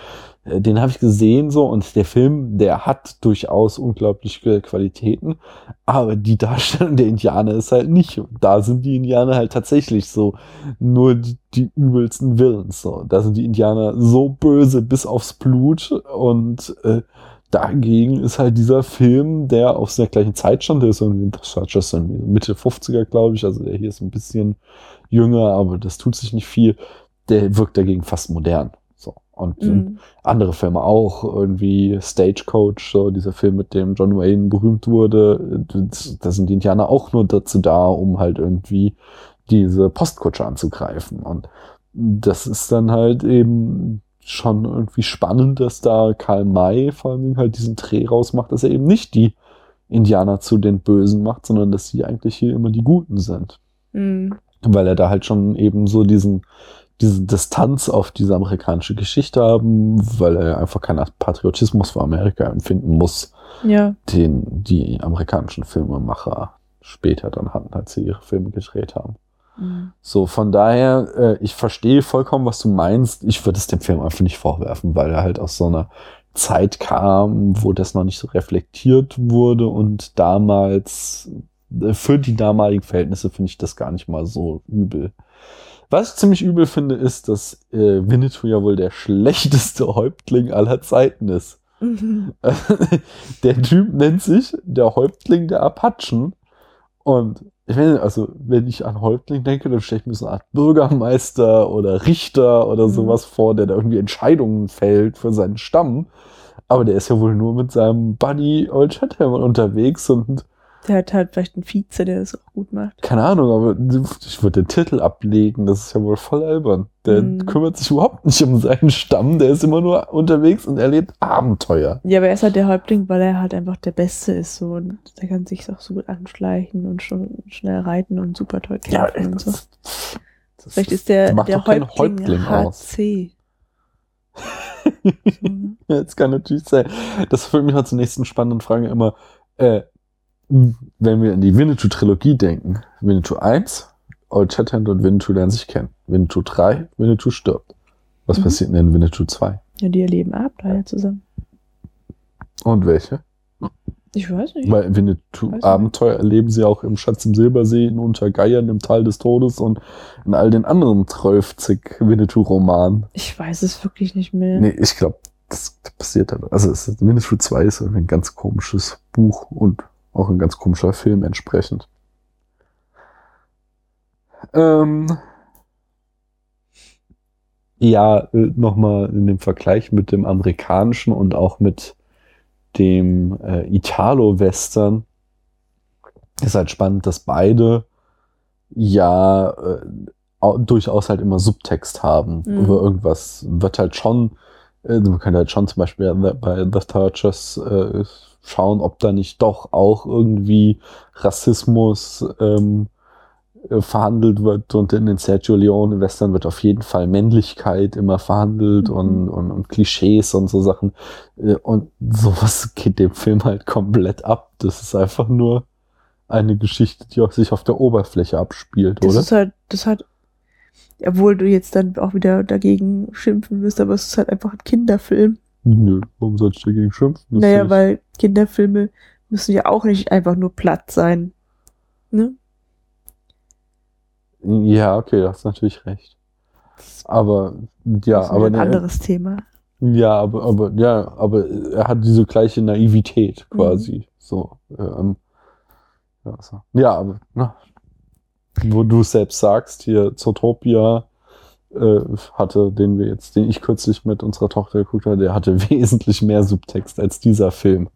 Den habe ich gesehen so und der Film, der hat durchaus unglaubliche Qualitäten, aber die Darstellung der Indianer ist halt nicht. Da sind die Indianer halt tatsächlich so nur die, die übelsten Villains. So. Da sind die Indianer so böse bis aufs Blut und äh, dagegen ist halt dieser Film, der auf der gleichen Zeit stand, der ist irgendwie just irgendwie Mitte 50er, glaube ich, also der hier ist ein bisschen jünger, aber das tut sich nicht viel. Der wirkt dagegen fast modern. Und Mhm. andere Filme auch, irgendwie Stagecoach, so dieser Film, mit dem John Wayne berühmt wurde, da sind die Indianer auch nur dazu da, um halt irgendwie diese Postkutsche anzugreifen. Und das ist dann halt eben schon irgendwie spannend, dass da Karl May vor allen Dingen halt diesen Dreh rausmacht, dass er eben nicht die Indianer zu den Bösen macht, sondern dass sie eigentlich hier immer die Guten sind. Mhm. Weil er da halt schon eben so diesen, diese Distanz auf diese amerikanische Geschichte haben, weil er einfach keinen Patriotismus für Amerika empfinden muss, Ja. den die amerikanischen Filmemacher später dann hatten, als sie ihre Filme gedreht haben. Mhm. So, von daher, äh, ich verstehe vollkommen, was du meinst. Ich würde es dem Film einfach nicht vorwerfen, weil er halt aus so einer Zeit kam, wo das noch nicht so reflektiert wurde und damals, äh, für die damaligen Verhältnisse finde ich das gar nicht mal so übel. Was ich ziemlich übel finde, ist, dass äh, Winnetou ja wohl der schlechteste Häuptling aller Zeiten ist. Mhm. der Typ nennt sich der Häuptling der Apachen. Und ich meine, also, wenn ich an Häuptling denke, dann stelle ich mir so eine Art Bürgermeister oder Richter oder Mhm. sowas vor, der da irgendwie Entscheidungen fällt für seinen Stamm. Aber der ist ja wohl nur mit seinem Buddy Old Shatterhand unterwegs und Der hat halt vielleicht einen Vize, der das auch gut macht. keine Ahnung, aber ich würde den Titel ablegen, das ist ja wohl voll albern. Der Mhm. kümmert sich überhaupt nicht um seinen Stamm, der ist immer nur unterwegs und erlebt Abenteuer. Ja, aber er ist halt der Häuptling, weil er halt einfach der Beste ist so und der kann sich auch so gut anschleichen und schon schnell reiten und super toll kämpfen und so. das, Vielleicht ist der, macht der Häuptling, Häuptling aus. HC. ne? Ja, das kann natürlich sein. Das führt mich mal zur nächsten spannenden Frage immer. Äh, wenn wir an die Winnetou-Trilogie denken, Winnetou 1, Old Shatterhand und Winnetou lernen sich kennen. Winnetou 3, Winnetou stirbt. Was Mhm. passiert denn in Winnetou 2? Ja, die erleben Abenteuer zusammen. Und welche? Ich weiß nicht. Weil Winnetou Weiß nicht. Abenteuer erleben sie auch im Schatz im Silbersee, in Untergeiern, im Tal des Todes und in all den anderen 12 Winnetou-Romanen. Ich weiß es wirklich nicht mehr. Nee, ich glaube, das passiert dann. Also es Winnetou 2 ist irgendwie ein ganz komisches Buch und auch ein ganz komischer Film entsprechend. Ähm, ja, nochmal in dem Vergleich mit dem amerikanischen und auch mit dem äh, Italo-Western ist halt spannend, dass beide ja äh, au- durchaus halt immer Subtext haben. Mhm. Über irgendwas wird halt schon, äh, man kann halt schon zum Beispiel bei The Tortures äh, schauen, ob da nicht doch auch irgendwie Rassismus ähm, äh, verhandelt wird und in den Sergio Leone Western wird auf jeden Fall Männlichkeit immer verhandelt Mhm. und, und, und Klischees und so Sachen. Äh, Und sowas geht dem Film halt komplett ab. Das ist einfach nur eine Geschichte, die auch sich auf der Oberfläche abspielt, Das oder? ist halt, das hat, obwohl du jetzt dann auch wieder dagegen schimpfen wirst, aber es ist halt einfach ein Kinderfilm. Nö, warum soll ich dagegen schimpfen? Das naja, weil Kinderfilme müssen ja auch nicht einfach nur platt sein. Ne? Ja, okay, du hast natürlich recht. Aber ja, Das ist aber ein ne, anderes Thema. ja, aber aber ja, aber er hat diese gleiche Naivität Mhm. quasi. So, ähm, ja, so. ja, aber na, wo du es selbst sagst, hier Zootopia äh, hatte, den wir jetzt, den ich kürzlich mit unserer Tochter geguckt habe, der hatte wesentlich mehr Subtext als dieser Film.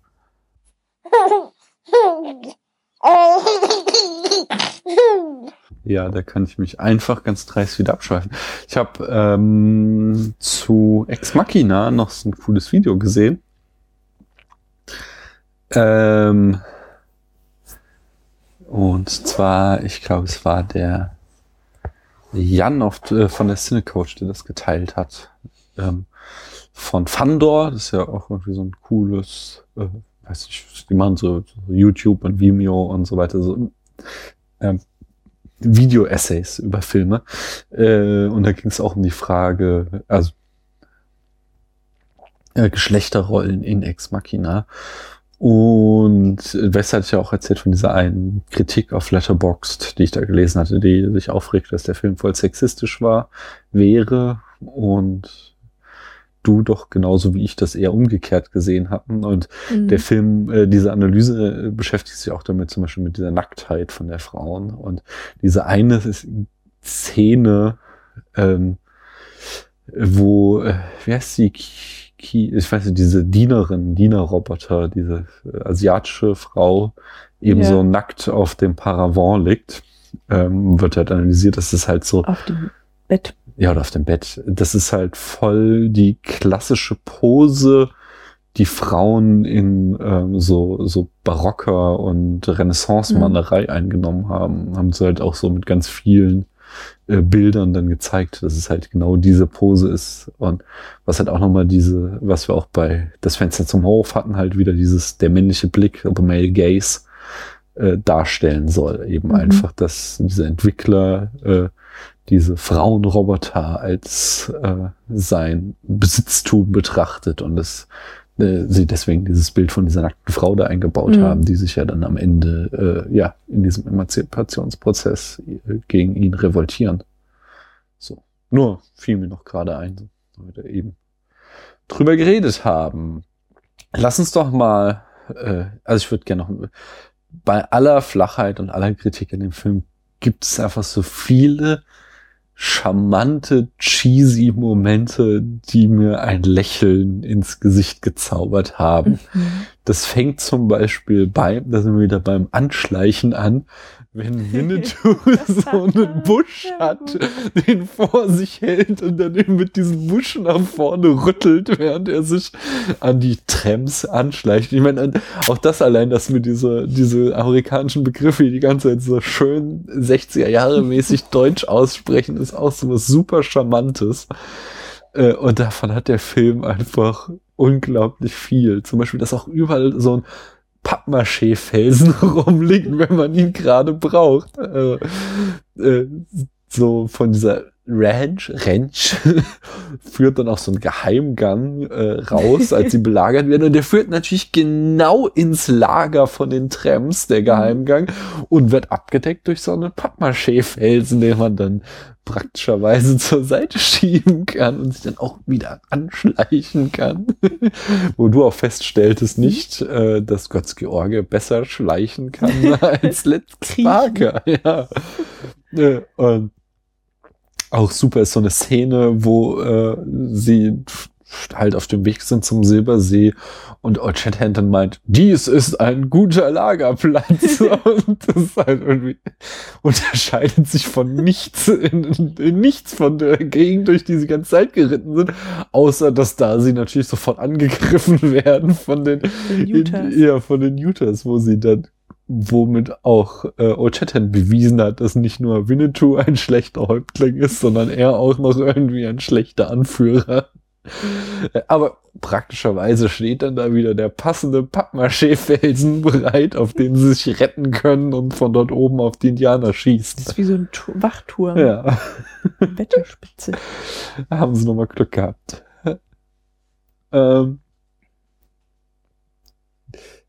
Ja, da kann ich mich einfach ganz dreist wieder abschweifen. Ich habe ähm, zu Ex Machina noch so ein cooles Video gesehen. Ähm, und zwar, ich glaube, es war der Jan auf, äh, von der Cinecoach, der das geteilt hat. Ähm, von Fandor, das ist ja auch irgendwie so ein cooles, äh, weiß ich, die machen so, so YouTube und Vimeo und so weiter, so ähm, Video-Essays über Filme. Äh, und da ging es auch um die Frage, also äh, Geschlechterrollen in Ex Machina. Und Wes hatte ich ja auch erzählt von dieser einen Kritik auf Letterboxd, die ich da gelesen hatte, die sich aufregt, dass der Film voll sexistisch war, wäre und du doch genauso wie ich das eher umgekehrt gesehen hatten. Und Mhm. der Film, äh, diese Analyse äh, beschäftigt sich auch damit, zum Beispiel mit dieser Nacktheit von der Frauen. Und diese eine Szene, ähm, wo, äh, wie heißt sie? Ki, ich weiß nicht, diese Dienerin, Dienerroboter, diese äh, asiatische Frau, eben Ja. so nackt auf dem Paravent liegt, ähm, wird halt analysiert, dass es halt so Auf dem Bett. ja, oder auf dem Bett. Das ist halt voll die klassische Pose, die Frauen in ähm, so, so barocker und Renaissance-Malerei eingenommen haben. Haben sie halt auch so mit ganz vielen äh, Bildern dann gezeigt, dass es halt genau diese Pose ist. Und was halt auch nochmal diese, was wir auch bei Das Fenster zum Hof hatten, halt wieder dieses, der männliche Blick, the male gaze, äh, darstellen soll. Eben Mhm. einfach, dass diese Entwickler äh, diese Frauenroboter als äh, sein Besitztum betrachtet und es äh, sie deswegen dieses Bild von dieser nackten Frau da eingebaut Mhm. haben, die sich ja dann am Ende äh, ja in diesem Emanzipationsprozess äh, gegen ihn revoltieren. So, nur fiel mir noch gerade ein, weil wir da eben drüber geredet haben. Lass uns doch mal, äh, also ich würde gerne noch bei aller Flachheit und aller Kritik in dem Film gibt es einfach so viele charmante, cheesy Momente, die mir ein Lächeln ins Gesicht gezaubert haben. Mhm. Das fängt zum Beispiel beim, da sind wir wieder beim Anschleichen an, wenn Winnetou so einen Busch hat, den vor sich hält und dann eben mit diesem Busch nach vorne rüttelt, während er sich an die Trams anschleicht. Ich meine, auch das allein, dass wir diese, diese amerikanischen Begriffe die ganze Zeit so schön 60er Jahre mäßig deutsch aussprechen, ist auch so was super Charmantes. Äh, Und davon hat der Film einfach unglaublich viel. Zum Beispiel, dass auch überall so ein Pappmaché-Felsen rumliegt, wenn man ihn gerade braucht. Äh, äh, so von dieser Ranch, Ranch führt dann auch so ein Geheimgang äh, raus, als sie belagert werden. Und der führt natürlich genau ins Lager von den Trams, der Geheimgang, und wird abgedeckt durch so einen Pappmaché-Felsen, den man dann praktischerweise zur Seite schieben kann und sich dann auch wieder anschleichen kann. Wo du auch feststelltest nicht, äh, dass Götz-George besser schleichen kann als Let's. Parker. Ja. Äh, und auch super ist so eine Szene, wo äh, sie halt auf dem Weg sind zum Silbersee und Old Shatterhand dann meint, dies ist ein guter Lagerplatz und das halt irgendwie unterscheidet sich von nichts in, in nichts von der Gegend, durch die sie ganze Zeit geritten sind, außer dass da sie natürlich sofort angegriffen werden von den, Den Utahs. ja, von den Utahs, wo sie dann womit auch äh, Old Shatterhand bewiesen hat, dass nicht nur Winnetou ein schlechter Häuptling ist, sondern er auch noch irgendwie ein schlechter Anführer. Aber praktischerweise steht dann da wieder der passende Pappmaché-Felsen bereit, auf den sie sich retten können und von dort oben auf die Indianer Das schießen. ist wie so ein Tu- Wachturm. Ja, Wetterspitze. da haben sie nochmal Glück gehabt. ähm,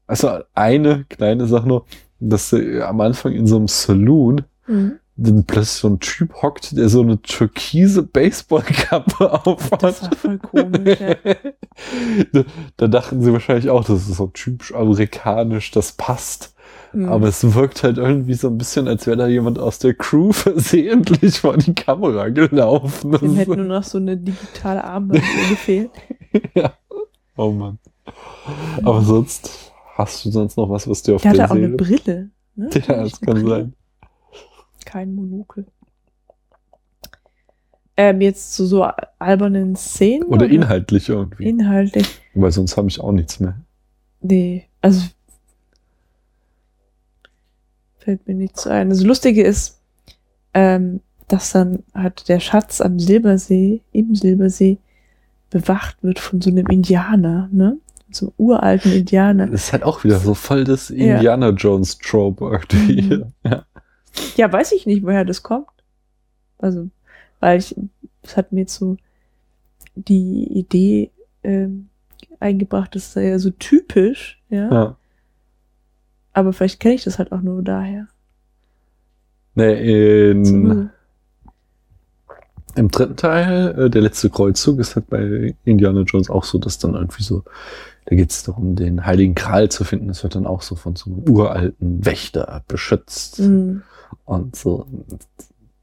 also eine kleine Sache noch, dass sie am Anfang in so einem Saloon Mhm. dann plötzlich so ein Typ hockt, der so eine türkise Baseballkappe aufhat. Das war voll komisch. Ja. da, da dachten sie wahrscheinlich auch, das ist so typisch amerikanisch, das passt. Mhm. Aber es wirkt halt irgendwie so ein bisschen, als wäre da jemand aus der Crew versehentlich vor die Kamera gelaufen. Dem hätte nur noch so eine digitale Armband gefehlt. oh Mann. Aber sonst, hast du sonst noch was, was dir auf Der der, hatte auch eine. Brille. Ne? Ja, das kann Brille? sein. Kein Monokel. Ähm, jetzt zu so albernen Szenen? Oder inhaltlich irgendwie. Inhaltlich. Weil sonst habe ich auch nichts mehr. Nee, also fällt mir nichts ein. Das Lustige ist, ähm, dass dann halt der Schatz am Silbersee, im Silbersee, bewacht wird von so einem Indianer, ne? Einem uralten Indianer. Das ist halt auch wieder so voll das Ja. Indiana Jones Trope irgendwie. Mhm. Ja. Ja, weiß ich nicht, woher das kommt. Also, weil ich, es hat mir so die Idee ähm, eingebracht, das sei ja so typisch, ja. ja. Aber vielleicht kenne ich das halt auch nur daher. Nee, in, So, im dritten Teil, äh, der letzte Kreuzzug, ist halt bei Indiana Jones auch so, dass dann irgendwie so, da geht es darum, den Heiligen Gral zu finden. Das wird dann auch so von so einem uralten Wächter beschützt. mh. Und so.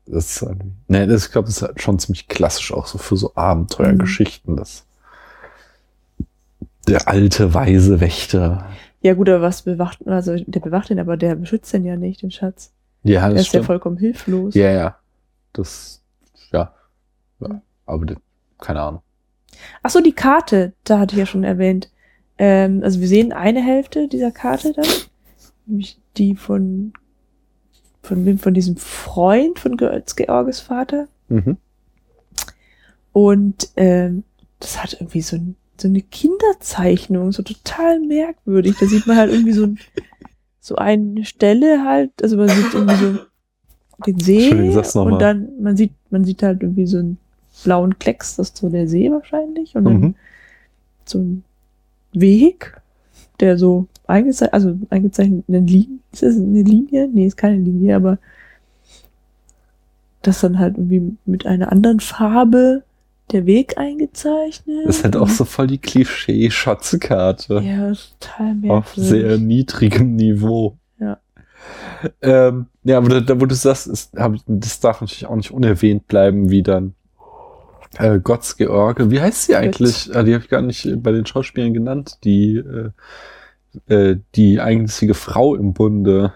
Das ist irgendwie, nee, das, ich glaube, das ist halt schon ziemlich klassisch auch so für so Abenteuergeschichten, dass der alte, weise Wächter. Ja, gut, aber was bewacht, also der bewacht ihn, aber der beschützt den ja nicht, den Schatz. Ja, Er das ist ja stimmt. vollkommen hilflos. Ja, ja. Das, ja. ja. Aber das, keine Ahnung. Ach so, die Karte, da hatte ich ja schon erwähnt. Ähm, also wir sehen eine Hälfte dieser Karte dann, nämlich die von von wem, von diesem Freund von Georges Vater. Mhm. Und ähm, das hat irgendwie so, ein, so eine Kinderzeichnung, so total merkwürdig. Da sieht man halt irgendwie so, ein, so eine Stelle halt, also man sieht irgendwie so den See und dann man sieht, man sieht halt irgendwie so einen blauen Klecks, das ist so der See wahrscheinlich und dann Mhm. so ein Weg, der so eingezeichnet, also eingezeichnet eine Linie, ist das eine Linie? Nee, ist keine Linie, aber das dann halt irgendwie mit einer anderen Farbe der Weg eingezeichnet. Das ist halt auch so voll die Klischee-Schatzkarte. Ja, total auf merkwürdig. sehr niedrigem Niveau. Ja. Ähm, Ja, aber da, da wo du sagst, ist, hab, ich- das darf natürlich auch nicht unerwähnt bleiben, wie dann äh, Gotts George. Wie heißt sie eigentlich? Ah, die habe ich gar nicht bei den Schauspielern genannt. Die äh, äh, die einzige Frau im Bunde,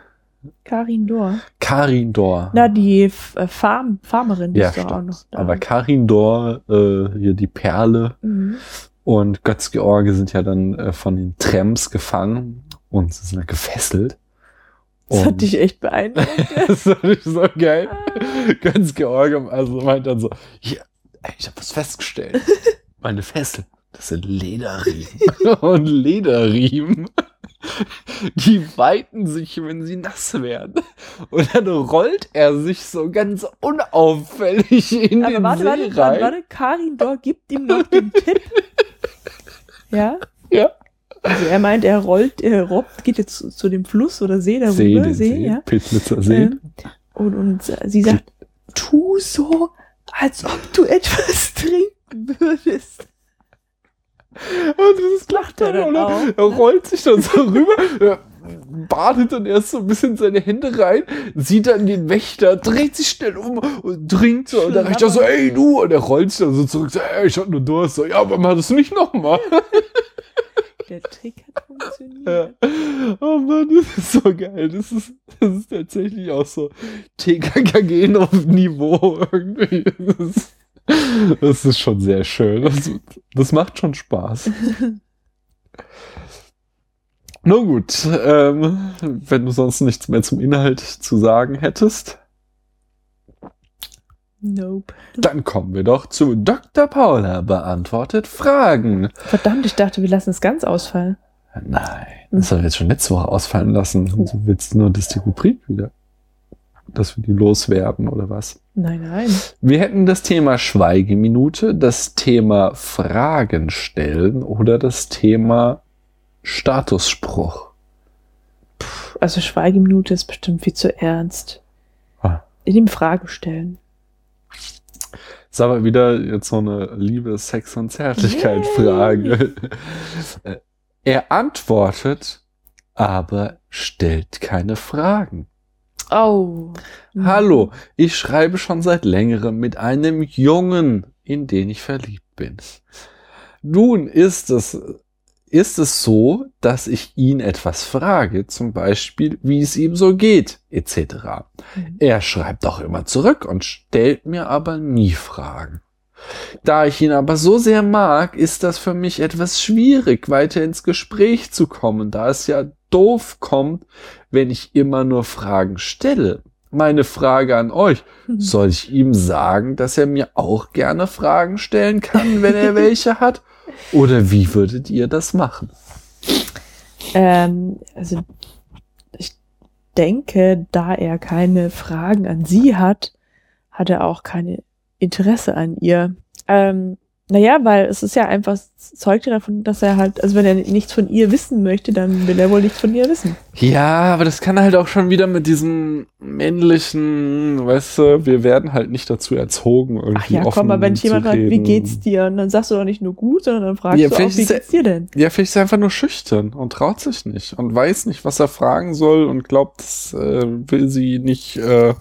Karin Dor. Karin Dor. Na, die äh, Farm Farmerin, die ja, ist doch auch noch da. Aber Karin Dor, äh, hier die Perle Mhm. und Götz George sind ja dann äh, von den Trams gefangen und sie sind ja gefesselt. Das hat Und- dich echt beeindruckt. das ist so geil. Ganz George also meint dann so, hier, ey, ich habe was festgestellt. Meine Fessel, das sind Lederriemen. Und Lederriemen, die weiten sich, wenn sie nass werden. Und dann rollt er sich so ganz unauffällig in Aber den warte, See warte, rein. warte, warte, Karin Dor gibt ihm noch den Tipp. Ja? Ja. Also er meint, er rollt, er robbt, geht jetzt zu, zu dem Fluss oder See darüber, See, See, See, ja. See. Ähm, und, und sie sagt, tu so, als ob du etwas trinken würdest. Und das lacht er dann auch. Er rollt sich dann so rüber, er badet dann erst so ein bisschen seine Hände rein, sieht dann den Wächter, dreht sich schnell um und trinkt so. Und dann reicht er so, ey du! Und er rollt sich dann so zurück, so, ey, ich hab nur Durst. So, ja, aber mach das nicht nochmal. Der Trick hat funktioniert. Oh Mann, das ist so geil. Das ist, das ist tatsächlich auch so TKKG auf Niveau irgendwie. Das ist, das ist schon sehr schön. Das, das macht schon Spaß. Nun gut, ähm, wenn du sonst nichts mehr zum Inhalt zu sagen hättest, Nope. dann kommen wir doch zu Dr. Paula beantwortet Fragen. Verdammt, ich dachte, wir lassen es ganz ausfallen. Nein, das haben wir jetzt schon letzte Woche ausfallen lassen. Du willst nur, dass die Rubrik wieder, dass wir die loswerden oder was? Nein, nein. Wir hätten das Thema Schweigeminute, das Thema Fragen stellen oder das Thema Statusspruch. Also Schweigeminute ist bestimmt viel zu ernst. Ah. In ihm Fragen stellen. Ist aber wieder jetzt so eine Liebe, Sex und Zärtlichkeit-Frage. Er antwortet, aber stellt keine Fragen. Oh. Hallo, ich schreibe schon seit längerem mit einem Jungen, in den ich verliebt bin. Nun ist es, ist es so, dass ich ihn etwas frage, zum Beispiel, wie es ihm so geht, etc. Mhm. Er schreibt auch immer zurück und stellt mir aber nie Fragen. Da ich ihn aber so sehr mag, ist das für mich etwas schwierig, weiter ins Gespräch zu kommen, da es ja doof kommt, wenn ich immer nur Fragen stelle. Meine Frage an euch, soll ich ihm sagen, dass er mir auch gerne Fragen stellen kann, wenn er welche hat? Oder wie würdet ihr das machen? Ähm, also ich denke, da er keine Fragen an sie hat, hat er auch keine Interesse an ihr. Ähm, naja, weil es ist ja einfach, zeugt ja davon, dass er halt, also wenn er nichts von ihr wissen möchte, dann will er wohl nichts von ihr wissen. Ja, aber das kann halt auch schon wieder mit diesem männlichen, weißt du, wir werden halt nicht dazu erzogen, irgendwie Ach ja, offen komm mal, wenn dich zu jemand fragt, wie geht's dir? Und dann sagst du doch nicht nur gut, sondern dann fragst Ja, du auch, wie er- geht's dir denn? Ja, vielleicht ist er einfach nur schüchtern und traut sich nicht und weiß nicht, was er fragen soll und glaubt, das äh, will sie nicht, äh,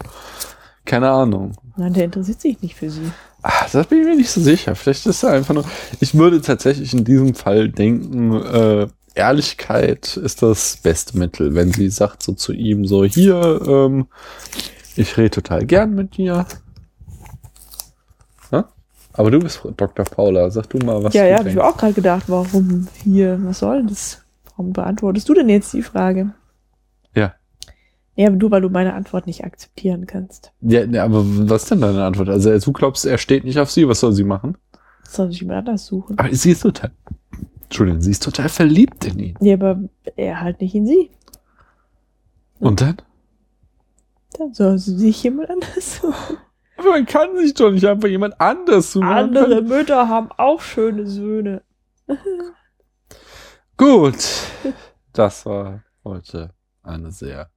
keine Ahnung. Nein, der interessiert sich nicht für sie. Ah, das bin ich mir nicht so sicher. Vielleicht ist er einfach nur. Ich würde tatsächlich in diesem Fall denken, äh, Ehrlichkeit ist das beste Mittel. Wenn sie sagt so zu ihm so, hier, ähm, ich rede total gern mit dir. Ja? Aber du bist Dr. Paula, sag du mal, was ja, du ja, hab ich auch gerade gedacht, warum hier, was soll das? Warum beantwortest du denn jetzt die Frage? Ja. Ja, du, weil du meine Antwort nicht akzeptieren kannst. Ja, ne, aber was ist denn deine Antwort? Also du glaubst, er steht nicht auf sie, was soll sie machen? Soll sich jemand anders suchen? Aber sie ist total. Entschuldigung, sie ist total verliebt in ihn. Ja, aber er halt nicht in sie. Und dann? Dann soll sie sich jemand anders suchen. Aber man kann sich doch nicht einfach jemand anders suchen. Kann- Andere Mütter haben auch schöne Söhne. Gut, das war heute eine sehr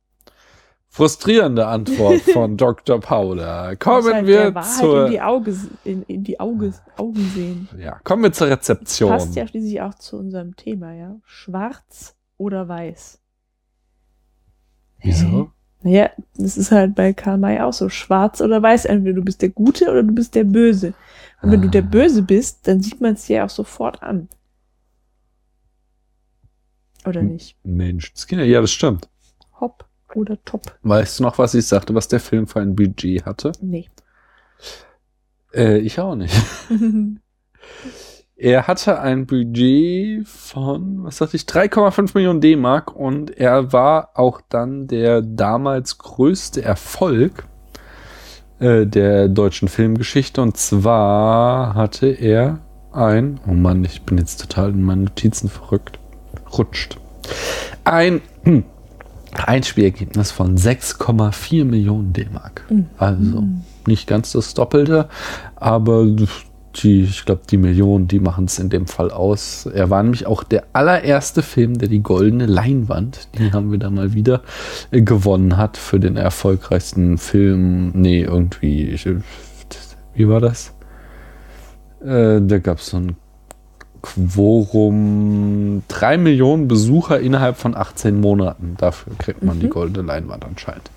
frustrierende Antwort von Dr. Paula. Kommen halt wir zur, in die, Auge, in, in die Auge, Augen sehen. ja, kommen wir zur Rezeption. Passt ja schließlich auch zu unserem Thema, ja. Schwarz oder weiß. Wieso? Naja, das ist halt bei Karl May auch so. Schwarz oder weiß, entweder du bist der Gute oder du bist der Böse. Und wenn du der Böse bist, dann sieht man es dir auch sofort an. Oder nicht? Menschenskinder, ja, das stimmt. Hopp oder top? Weißt du noch, was ich sagte, was der Film für ein Budget hatte? Nee. Äh, ich auch nicht. Er hatte ein Budget von, was sagte ich, 3,5 Millionen D-Mark und er war auch dann der damals größte Erfolg äh, der deutschen Filmgeschichte. Und zwar hatte er ein, oh Mann, ich bin jetzt total in meinen Notizen verrückt, rutscht. Ein hm, Einspielergebnis von 6,4 Millionen D-Mark. Also nicht ganz das Doppelte, aber die, ich glaube, die Millionen, die machen es in dem Fall aus. Er war nämlich auch der allererste Film, der die goldene Leinwand, die haben wir da mal wieder äh, gewonnen hat für den erfolgreichsten Film. Nee, irgendwie, ich, wie war das? Äh, da gab es so ein Quorum, drei Millionen Besucher innerhalb von 18 Monaten. Dafür kriegt man die goldene Leinwand anscheinend.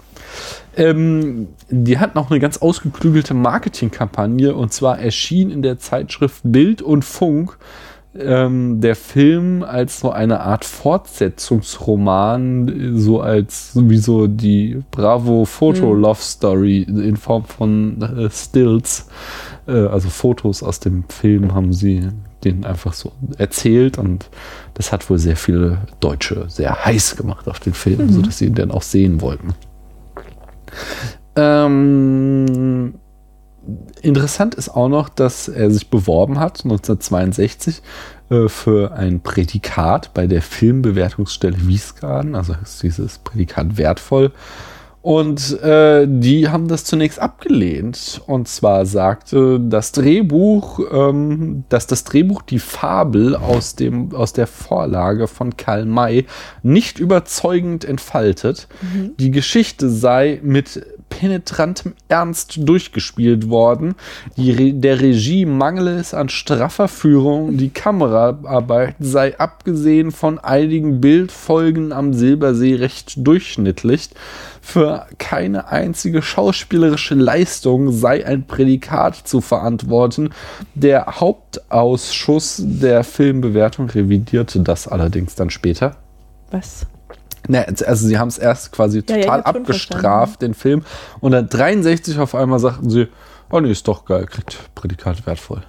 Ähm, die hat noch eine ganz ausgeklügelte Marketingkampagne und zwar erschien in der Zeitschrift Bild und Funk ähm, der Film als so eine Art Fortsetzungsroman, so als sowieso die Bravo Foto Love Story in Form von äh, Stills, äh, also Fotos aus dem Film haben sie den einfach so erzählt und das hat wohl sehr viele Deutsche sehr heiß gemacht auf den Film, so dass sie ihn dann auch sehen wollten. Ähm, interessant ist auch noch, dass er sich beworben hat, 1962, äh, für ein Prädikat bei der Filmbewertungsstelle Wiesbaden. Also ist dieses Prädikat wertvoll. Und äh, die haben das zunächst abgelehnt. Und zwar sagte das Drehbuch, ähm, dass das Drehbuch die Fabel aus, dem, aus der Vorlage von Karl May nicht überzeugend entfaltet. Die Geschichte sei mit penetrantem Ernst durchgespielt worden. Re der Regie mangele es an straffer Führung. Die Kameraarbeit sei abgesehen von einigen Bildfolgen am Silbersee recht durchschnittlich. Für keine einzige schauspielerische Leistung sei ein Prädikat zu verantworten. Der Hauptausschuss der Filmbewertung revidierte das allerdings dann später. Was? Ne, also sie haben es erst quasi Ja, ja, total schon abgestraft, den Film. Und dann 63 auf einmal sagten sie, oh nee, ist doch geil, kriegt Prädikat wertvoll.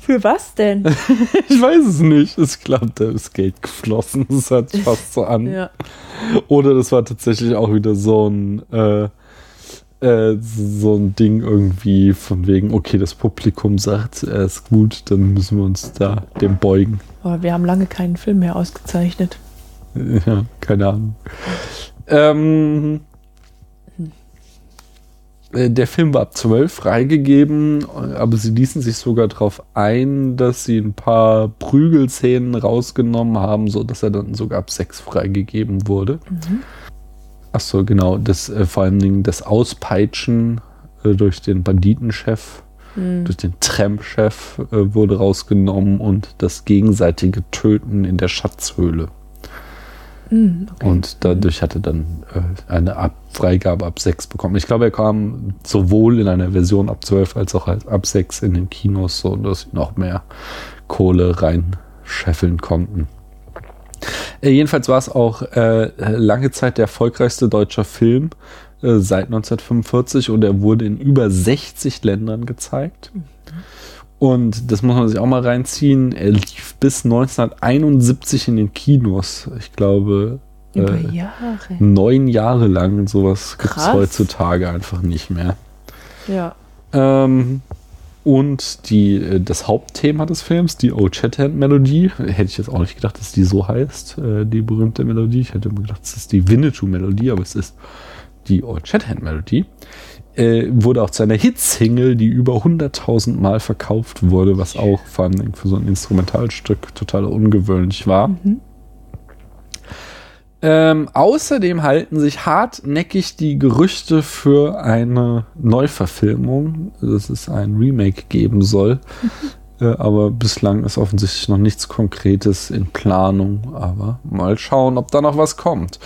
Für was denn? Ich weiß es nicht. Ich glaube, da ist Geld geflossen. Das hört sich fast so an. ja. Oder das war tatsächlich auch wieder so ein, äh, äh, so ein Ding irgendwie von wegen, okay, das Publikum sagt, er ist gut, dann müssen wir uns da dem beugen. Aber wir haben lange keinen Film mehr ausgezeichnet. Ja, keine Ahnung. Ähm, äh, der Film war ab 12 freigegeben, aber sie ließen sich sogar darauf ein, dass sie ein paar Prügelszenen rausgenommen haben, so dass er dann sogar ab 6 freigegeben wurde. Ach so, genau, das äh, vor allen Dingen das Auspeitschen äh, durch den Banditenchef, durch den Tramp-Chef äh, wurde rausgenommen und das gegenseitige Töten in der Schatzhöhle. Hm, okay. Und dadurch hatte dann äh, eine ab Freigabe ab 6 bekommen. Ich glaube, er kam sowohl in einer Version ab 12 als auch als ab 6 in den Kinos, so dass sie noch mehr Kohle reinscheffeln konnten. Äh, jedenfalls war es auch äh, lange Zeit der erfolgreichste deutscher Film äh, seit 1945 und er wurde in über 60 Ländern gezeigt. Und das muss man sich auch mal reinziehen. Er lief bis 1971 in den Kinos. Ich glaube, Über äh, Jahre. neun Jahre lang. Sowas gibt es heutzutage einfach nicht mehr. Ja. Ähm, und die, äh, das Hauptthema des Films, die Old Shatterhand Melodie, hätte ich jetzt auch nicht gedacht, dass die so heißt, äh, die berühmte Melodie. Ich hätte immer gedacht, es ist die Winnetou Melodie, aber es ist die Old Shatterhand Melodie. Äh, wurde auch zu einer Hitsingle, die über 100.000 Mal verkauft wurde, was auch vor allem für so ein Instrumentalstück total ungewöhnlich war. Ähm, außerdem halten sich hartnäckig die Gerüchte für eine Neuverfilmung, dass es ein Remake geben soll. äh, aber bislang ist offensichtlich noch nichts Konkretes in Planung. Aber mal schauen, ob da noch was kommt.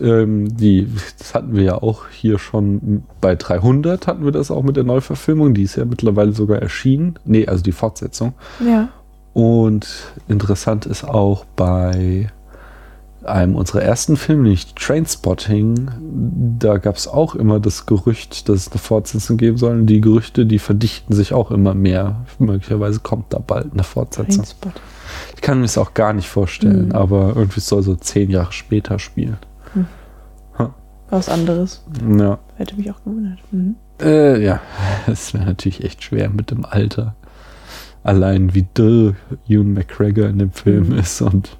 Ähm, die, das hatten wir ja auch hier schon bei 300 hatten wir das auch mit der Neuverfilmung. Die ist ja mittlerweile sogar erschienen. Nee, also die Fortsetzung. Ja. Und interessant ist auch bei einem unserer ersten Filme, nämlich Trainspotting, da gab es auch immer das Gerücht, dass es eine Fortsetzung geben soll. Und die Gerüchte, die verdichten sich auch immer mehr. Möglicherweise kommt da bald eine Fortsetzung. Ich kann mir das auch gar nicht vorstellen, Mhm. aber irgendwie soll so zehn Jahre später spielen. Was anderes. Ja. Hätte mich auch gewundert. Mhm. Äh, ja, es wäre natürlich echt schwer mit dem Alter. Allein wie dürr Ewan McGregor in dem Film Mhm. ist und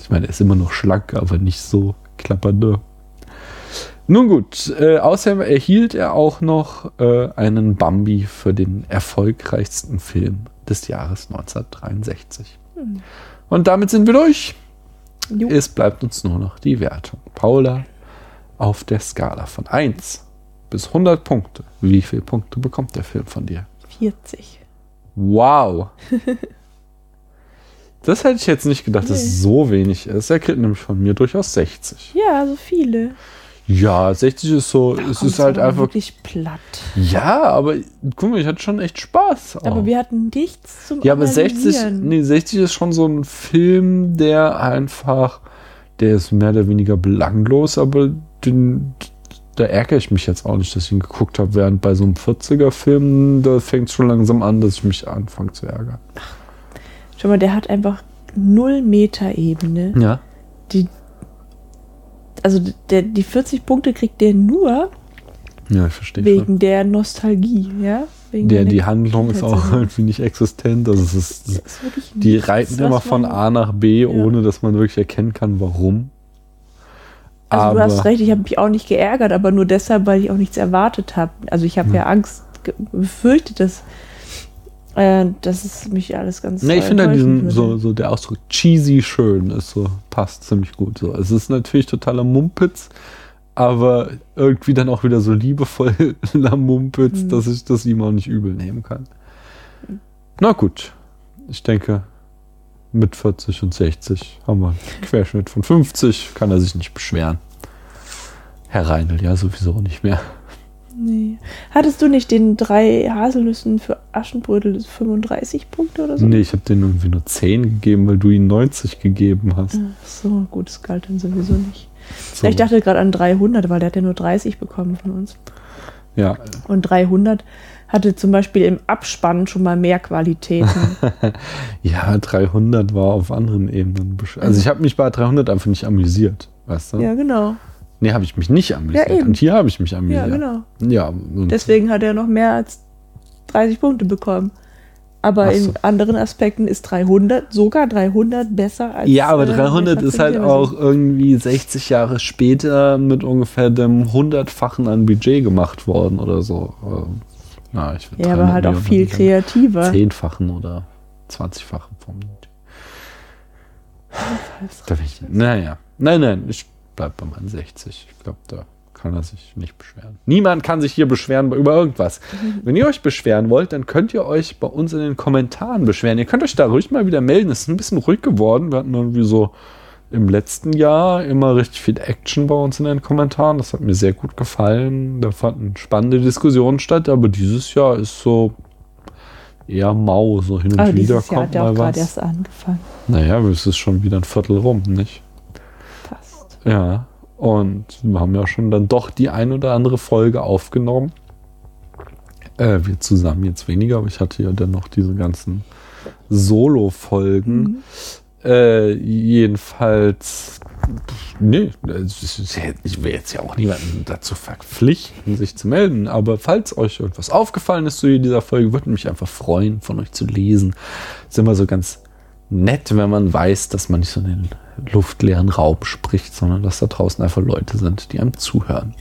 ich meine, er ist immer noch schlank, aber nicht so klapperdürr. Nun gut, äh, außerdem erhielt er auch noch äh, einen Bambi für den erfolgreichsten Film des Jahres 1963. Mhm. Und damit sind wir durch. Jo. Es bleibt uns nur noch die Wertung. Paula, auf der Skala von 1 bis 100 Punkte. Wie viele Punkte bekommt der Film von dir? 40. Wow. Das hätte ich jetzt nicht gedacht, dass es so wenig ist. Er kriegt nämlich von mir durchaus 60. Ja, so viele. Ja, 60 ist so, es Kommt's ist halt einfach. wirklich platt. Ja, aber guck mal, ich hatte schon echt Spaß. auch. Aber wir hatten nichts zum Ja, aber 60, Analysieren. nee, 60 ist schon so ein Film, der einfach, der ist mehr oder weniger belanglos, aber den, da ärgere ich mich jetzt auch nicht, dass ich ihn geguckt habe, während bei so einem 40er-Film, da fängt es schon langsam an, dass ich mich anfange zu ärgern. Schau mal, der hat einfach null Meter-Ebene. Ja. Die, also der, die 40 Punkte kriegt der nur Ja, verstehe schon. wegen der Nostalgie, ja? Wegen Der, der die Handlung ist auch irgendwie nicht existent. Also es ist, Das ist die reiten immer von A nach B, ohne dass man wirklich erkennen kann, warum. Also aber, du hast recht, ich habe mich auch nicht geärgert, aber nur deshalb, weil ich auch nichts erwartet habe. Also ich habe Hm. ja Angst, befürchtet, dass, äh, dass es mich alles ganz Ne, ich finde halt diesen, so, so der Ausdruck cheesy schön ist so, passt ziemlich gut. So. Es ist natürlich totaler Mumpitz, aber irgendwie dann auch wieder so liebevoller Mumpitz, Mhm. dass ich das ihm auch nicht übel nehmen kann. Na gut, ich denke, mit 40 und 60 haben wir einen Querschnitt von 50, kann er sich nicht beschweren. Herr Reinl, ja, sowieso nicht mehr. Nee. Hattest du nicht den drei Haselnüssen für Aschenbrödel 35 Punkte oder so? Nee, ich habe den irgendwie nur 10 gegeben, weil du ihm 90 gegeben hast. Ach so, gut, das galt dann sowieso nicht. So. Ich dachte gerade an 300, weil der hat ja nur 30 bekommen von uns. ja, Und 300 hatte zum Beispiel im Abspann schon mal mehr Qualitäten. Ja, 300 war auf anderen Ebenen. Also ich habe mich bei 300 einfach nicht amüsiert, weißt du? ja, genau. Nee, habe ich mich nicht amüsiert. Ja, eben. Und hier habe ich mich Ja, amüsiert. genau. Ja, Deswegen hat er noch mehr als 30 Punkte bekommen. Aber so. in anderen Aspekten ist 300, sogar 300 besser als. ja, aber äh, 300 der ist halt auch irgendwie 60 Jahre später mit ungefähr dem hundertfachen an Budget gemacht worden oder so. Ähm, Na, ich würd Ja, aber 300 halt auch viel kreativer. Zehnfachen oder 20-fachen vom. Da bin ich, naja. Nein, nein, ich bleib bei meinen 60. Ich glaube, da kann er sich nicht beschweren. Niemand kann sich hier beschweren über irgendwas. Wenn ihr euch beschweren wollt, dann könnt ihr euch bei uns in den Kommentaren beschweren. Ihr könnt euch da ruhig mal wieder melden. Es ist ein bisschen ruhig geworden. Wir hatten irgendwie so im letzten Jahr immer richtig viel Action bei uns in den Kommentaren. Das hat mir sehr gut gefallen. Da fanden spannende Diskussionen statt, aber dieses Jahr ist so eher mau, so hin und Aber wieder dieses Jahr kommt hat ja auch mal gerade was. erst angefangen. Naja, es ist schon wieder ein Viertel rum, nicht? Ja. Und wir haben ja schon dann doch die ein oder andere Folge aufgenommen. Äh, wir zusammen jetzt weniger, aber ich hatte ja dann noch diese ganzen Solo-Folgen. Mhm. Äh, jedenfalls, pff, nee, ich will jetzt ja auch niemanden dazu verpflichten, sich zu melden, aber falls euch irgendwas aufgefallen ist zu dieser Folge, würde mich einfach freuen, von euch zu lesen. Ist immer so ganz nett, wenn man weiß, dass man nicht so den luftleeren Raum spricht, sondern dass da draußen einfach Leute sind, die einem zuhören.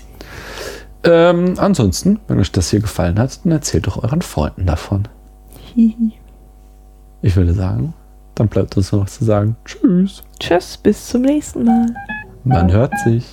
Ähm, ansonsten, wenn euch das hier gefallen hat, dann erzählt doch euren Freunden davon. Ich würde sagen, dann bleibt uns nur noch zu sagen, tschüss. Tschüss, bis zum nächsten Mal. Man hört sich.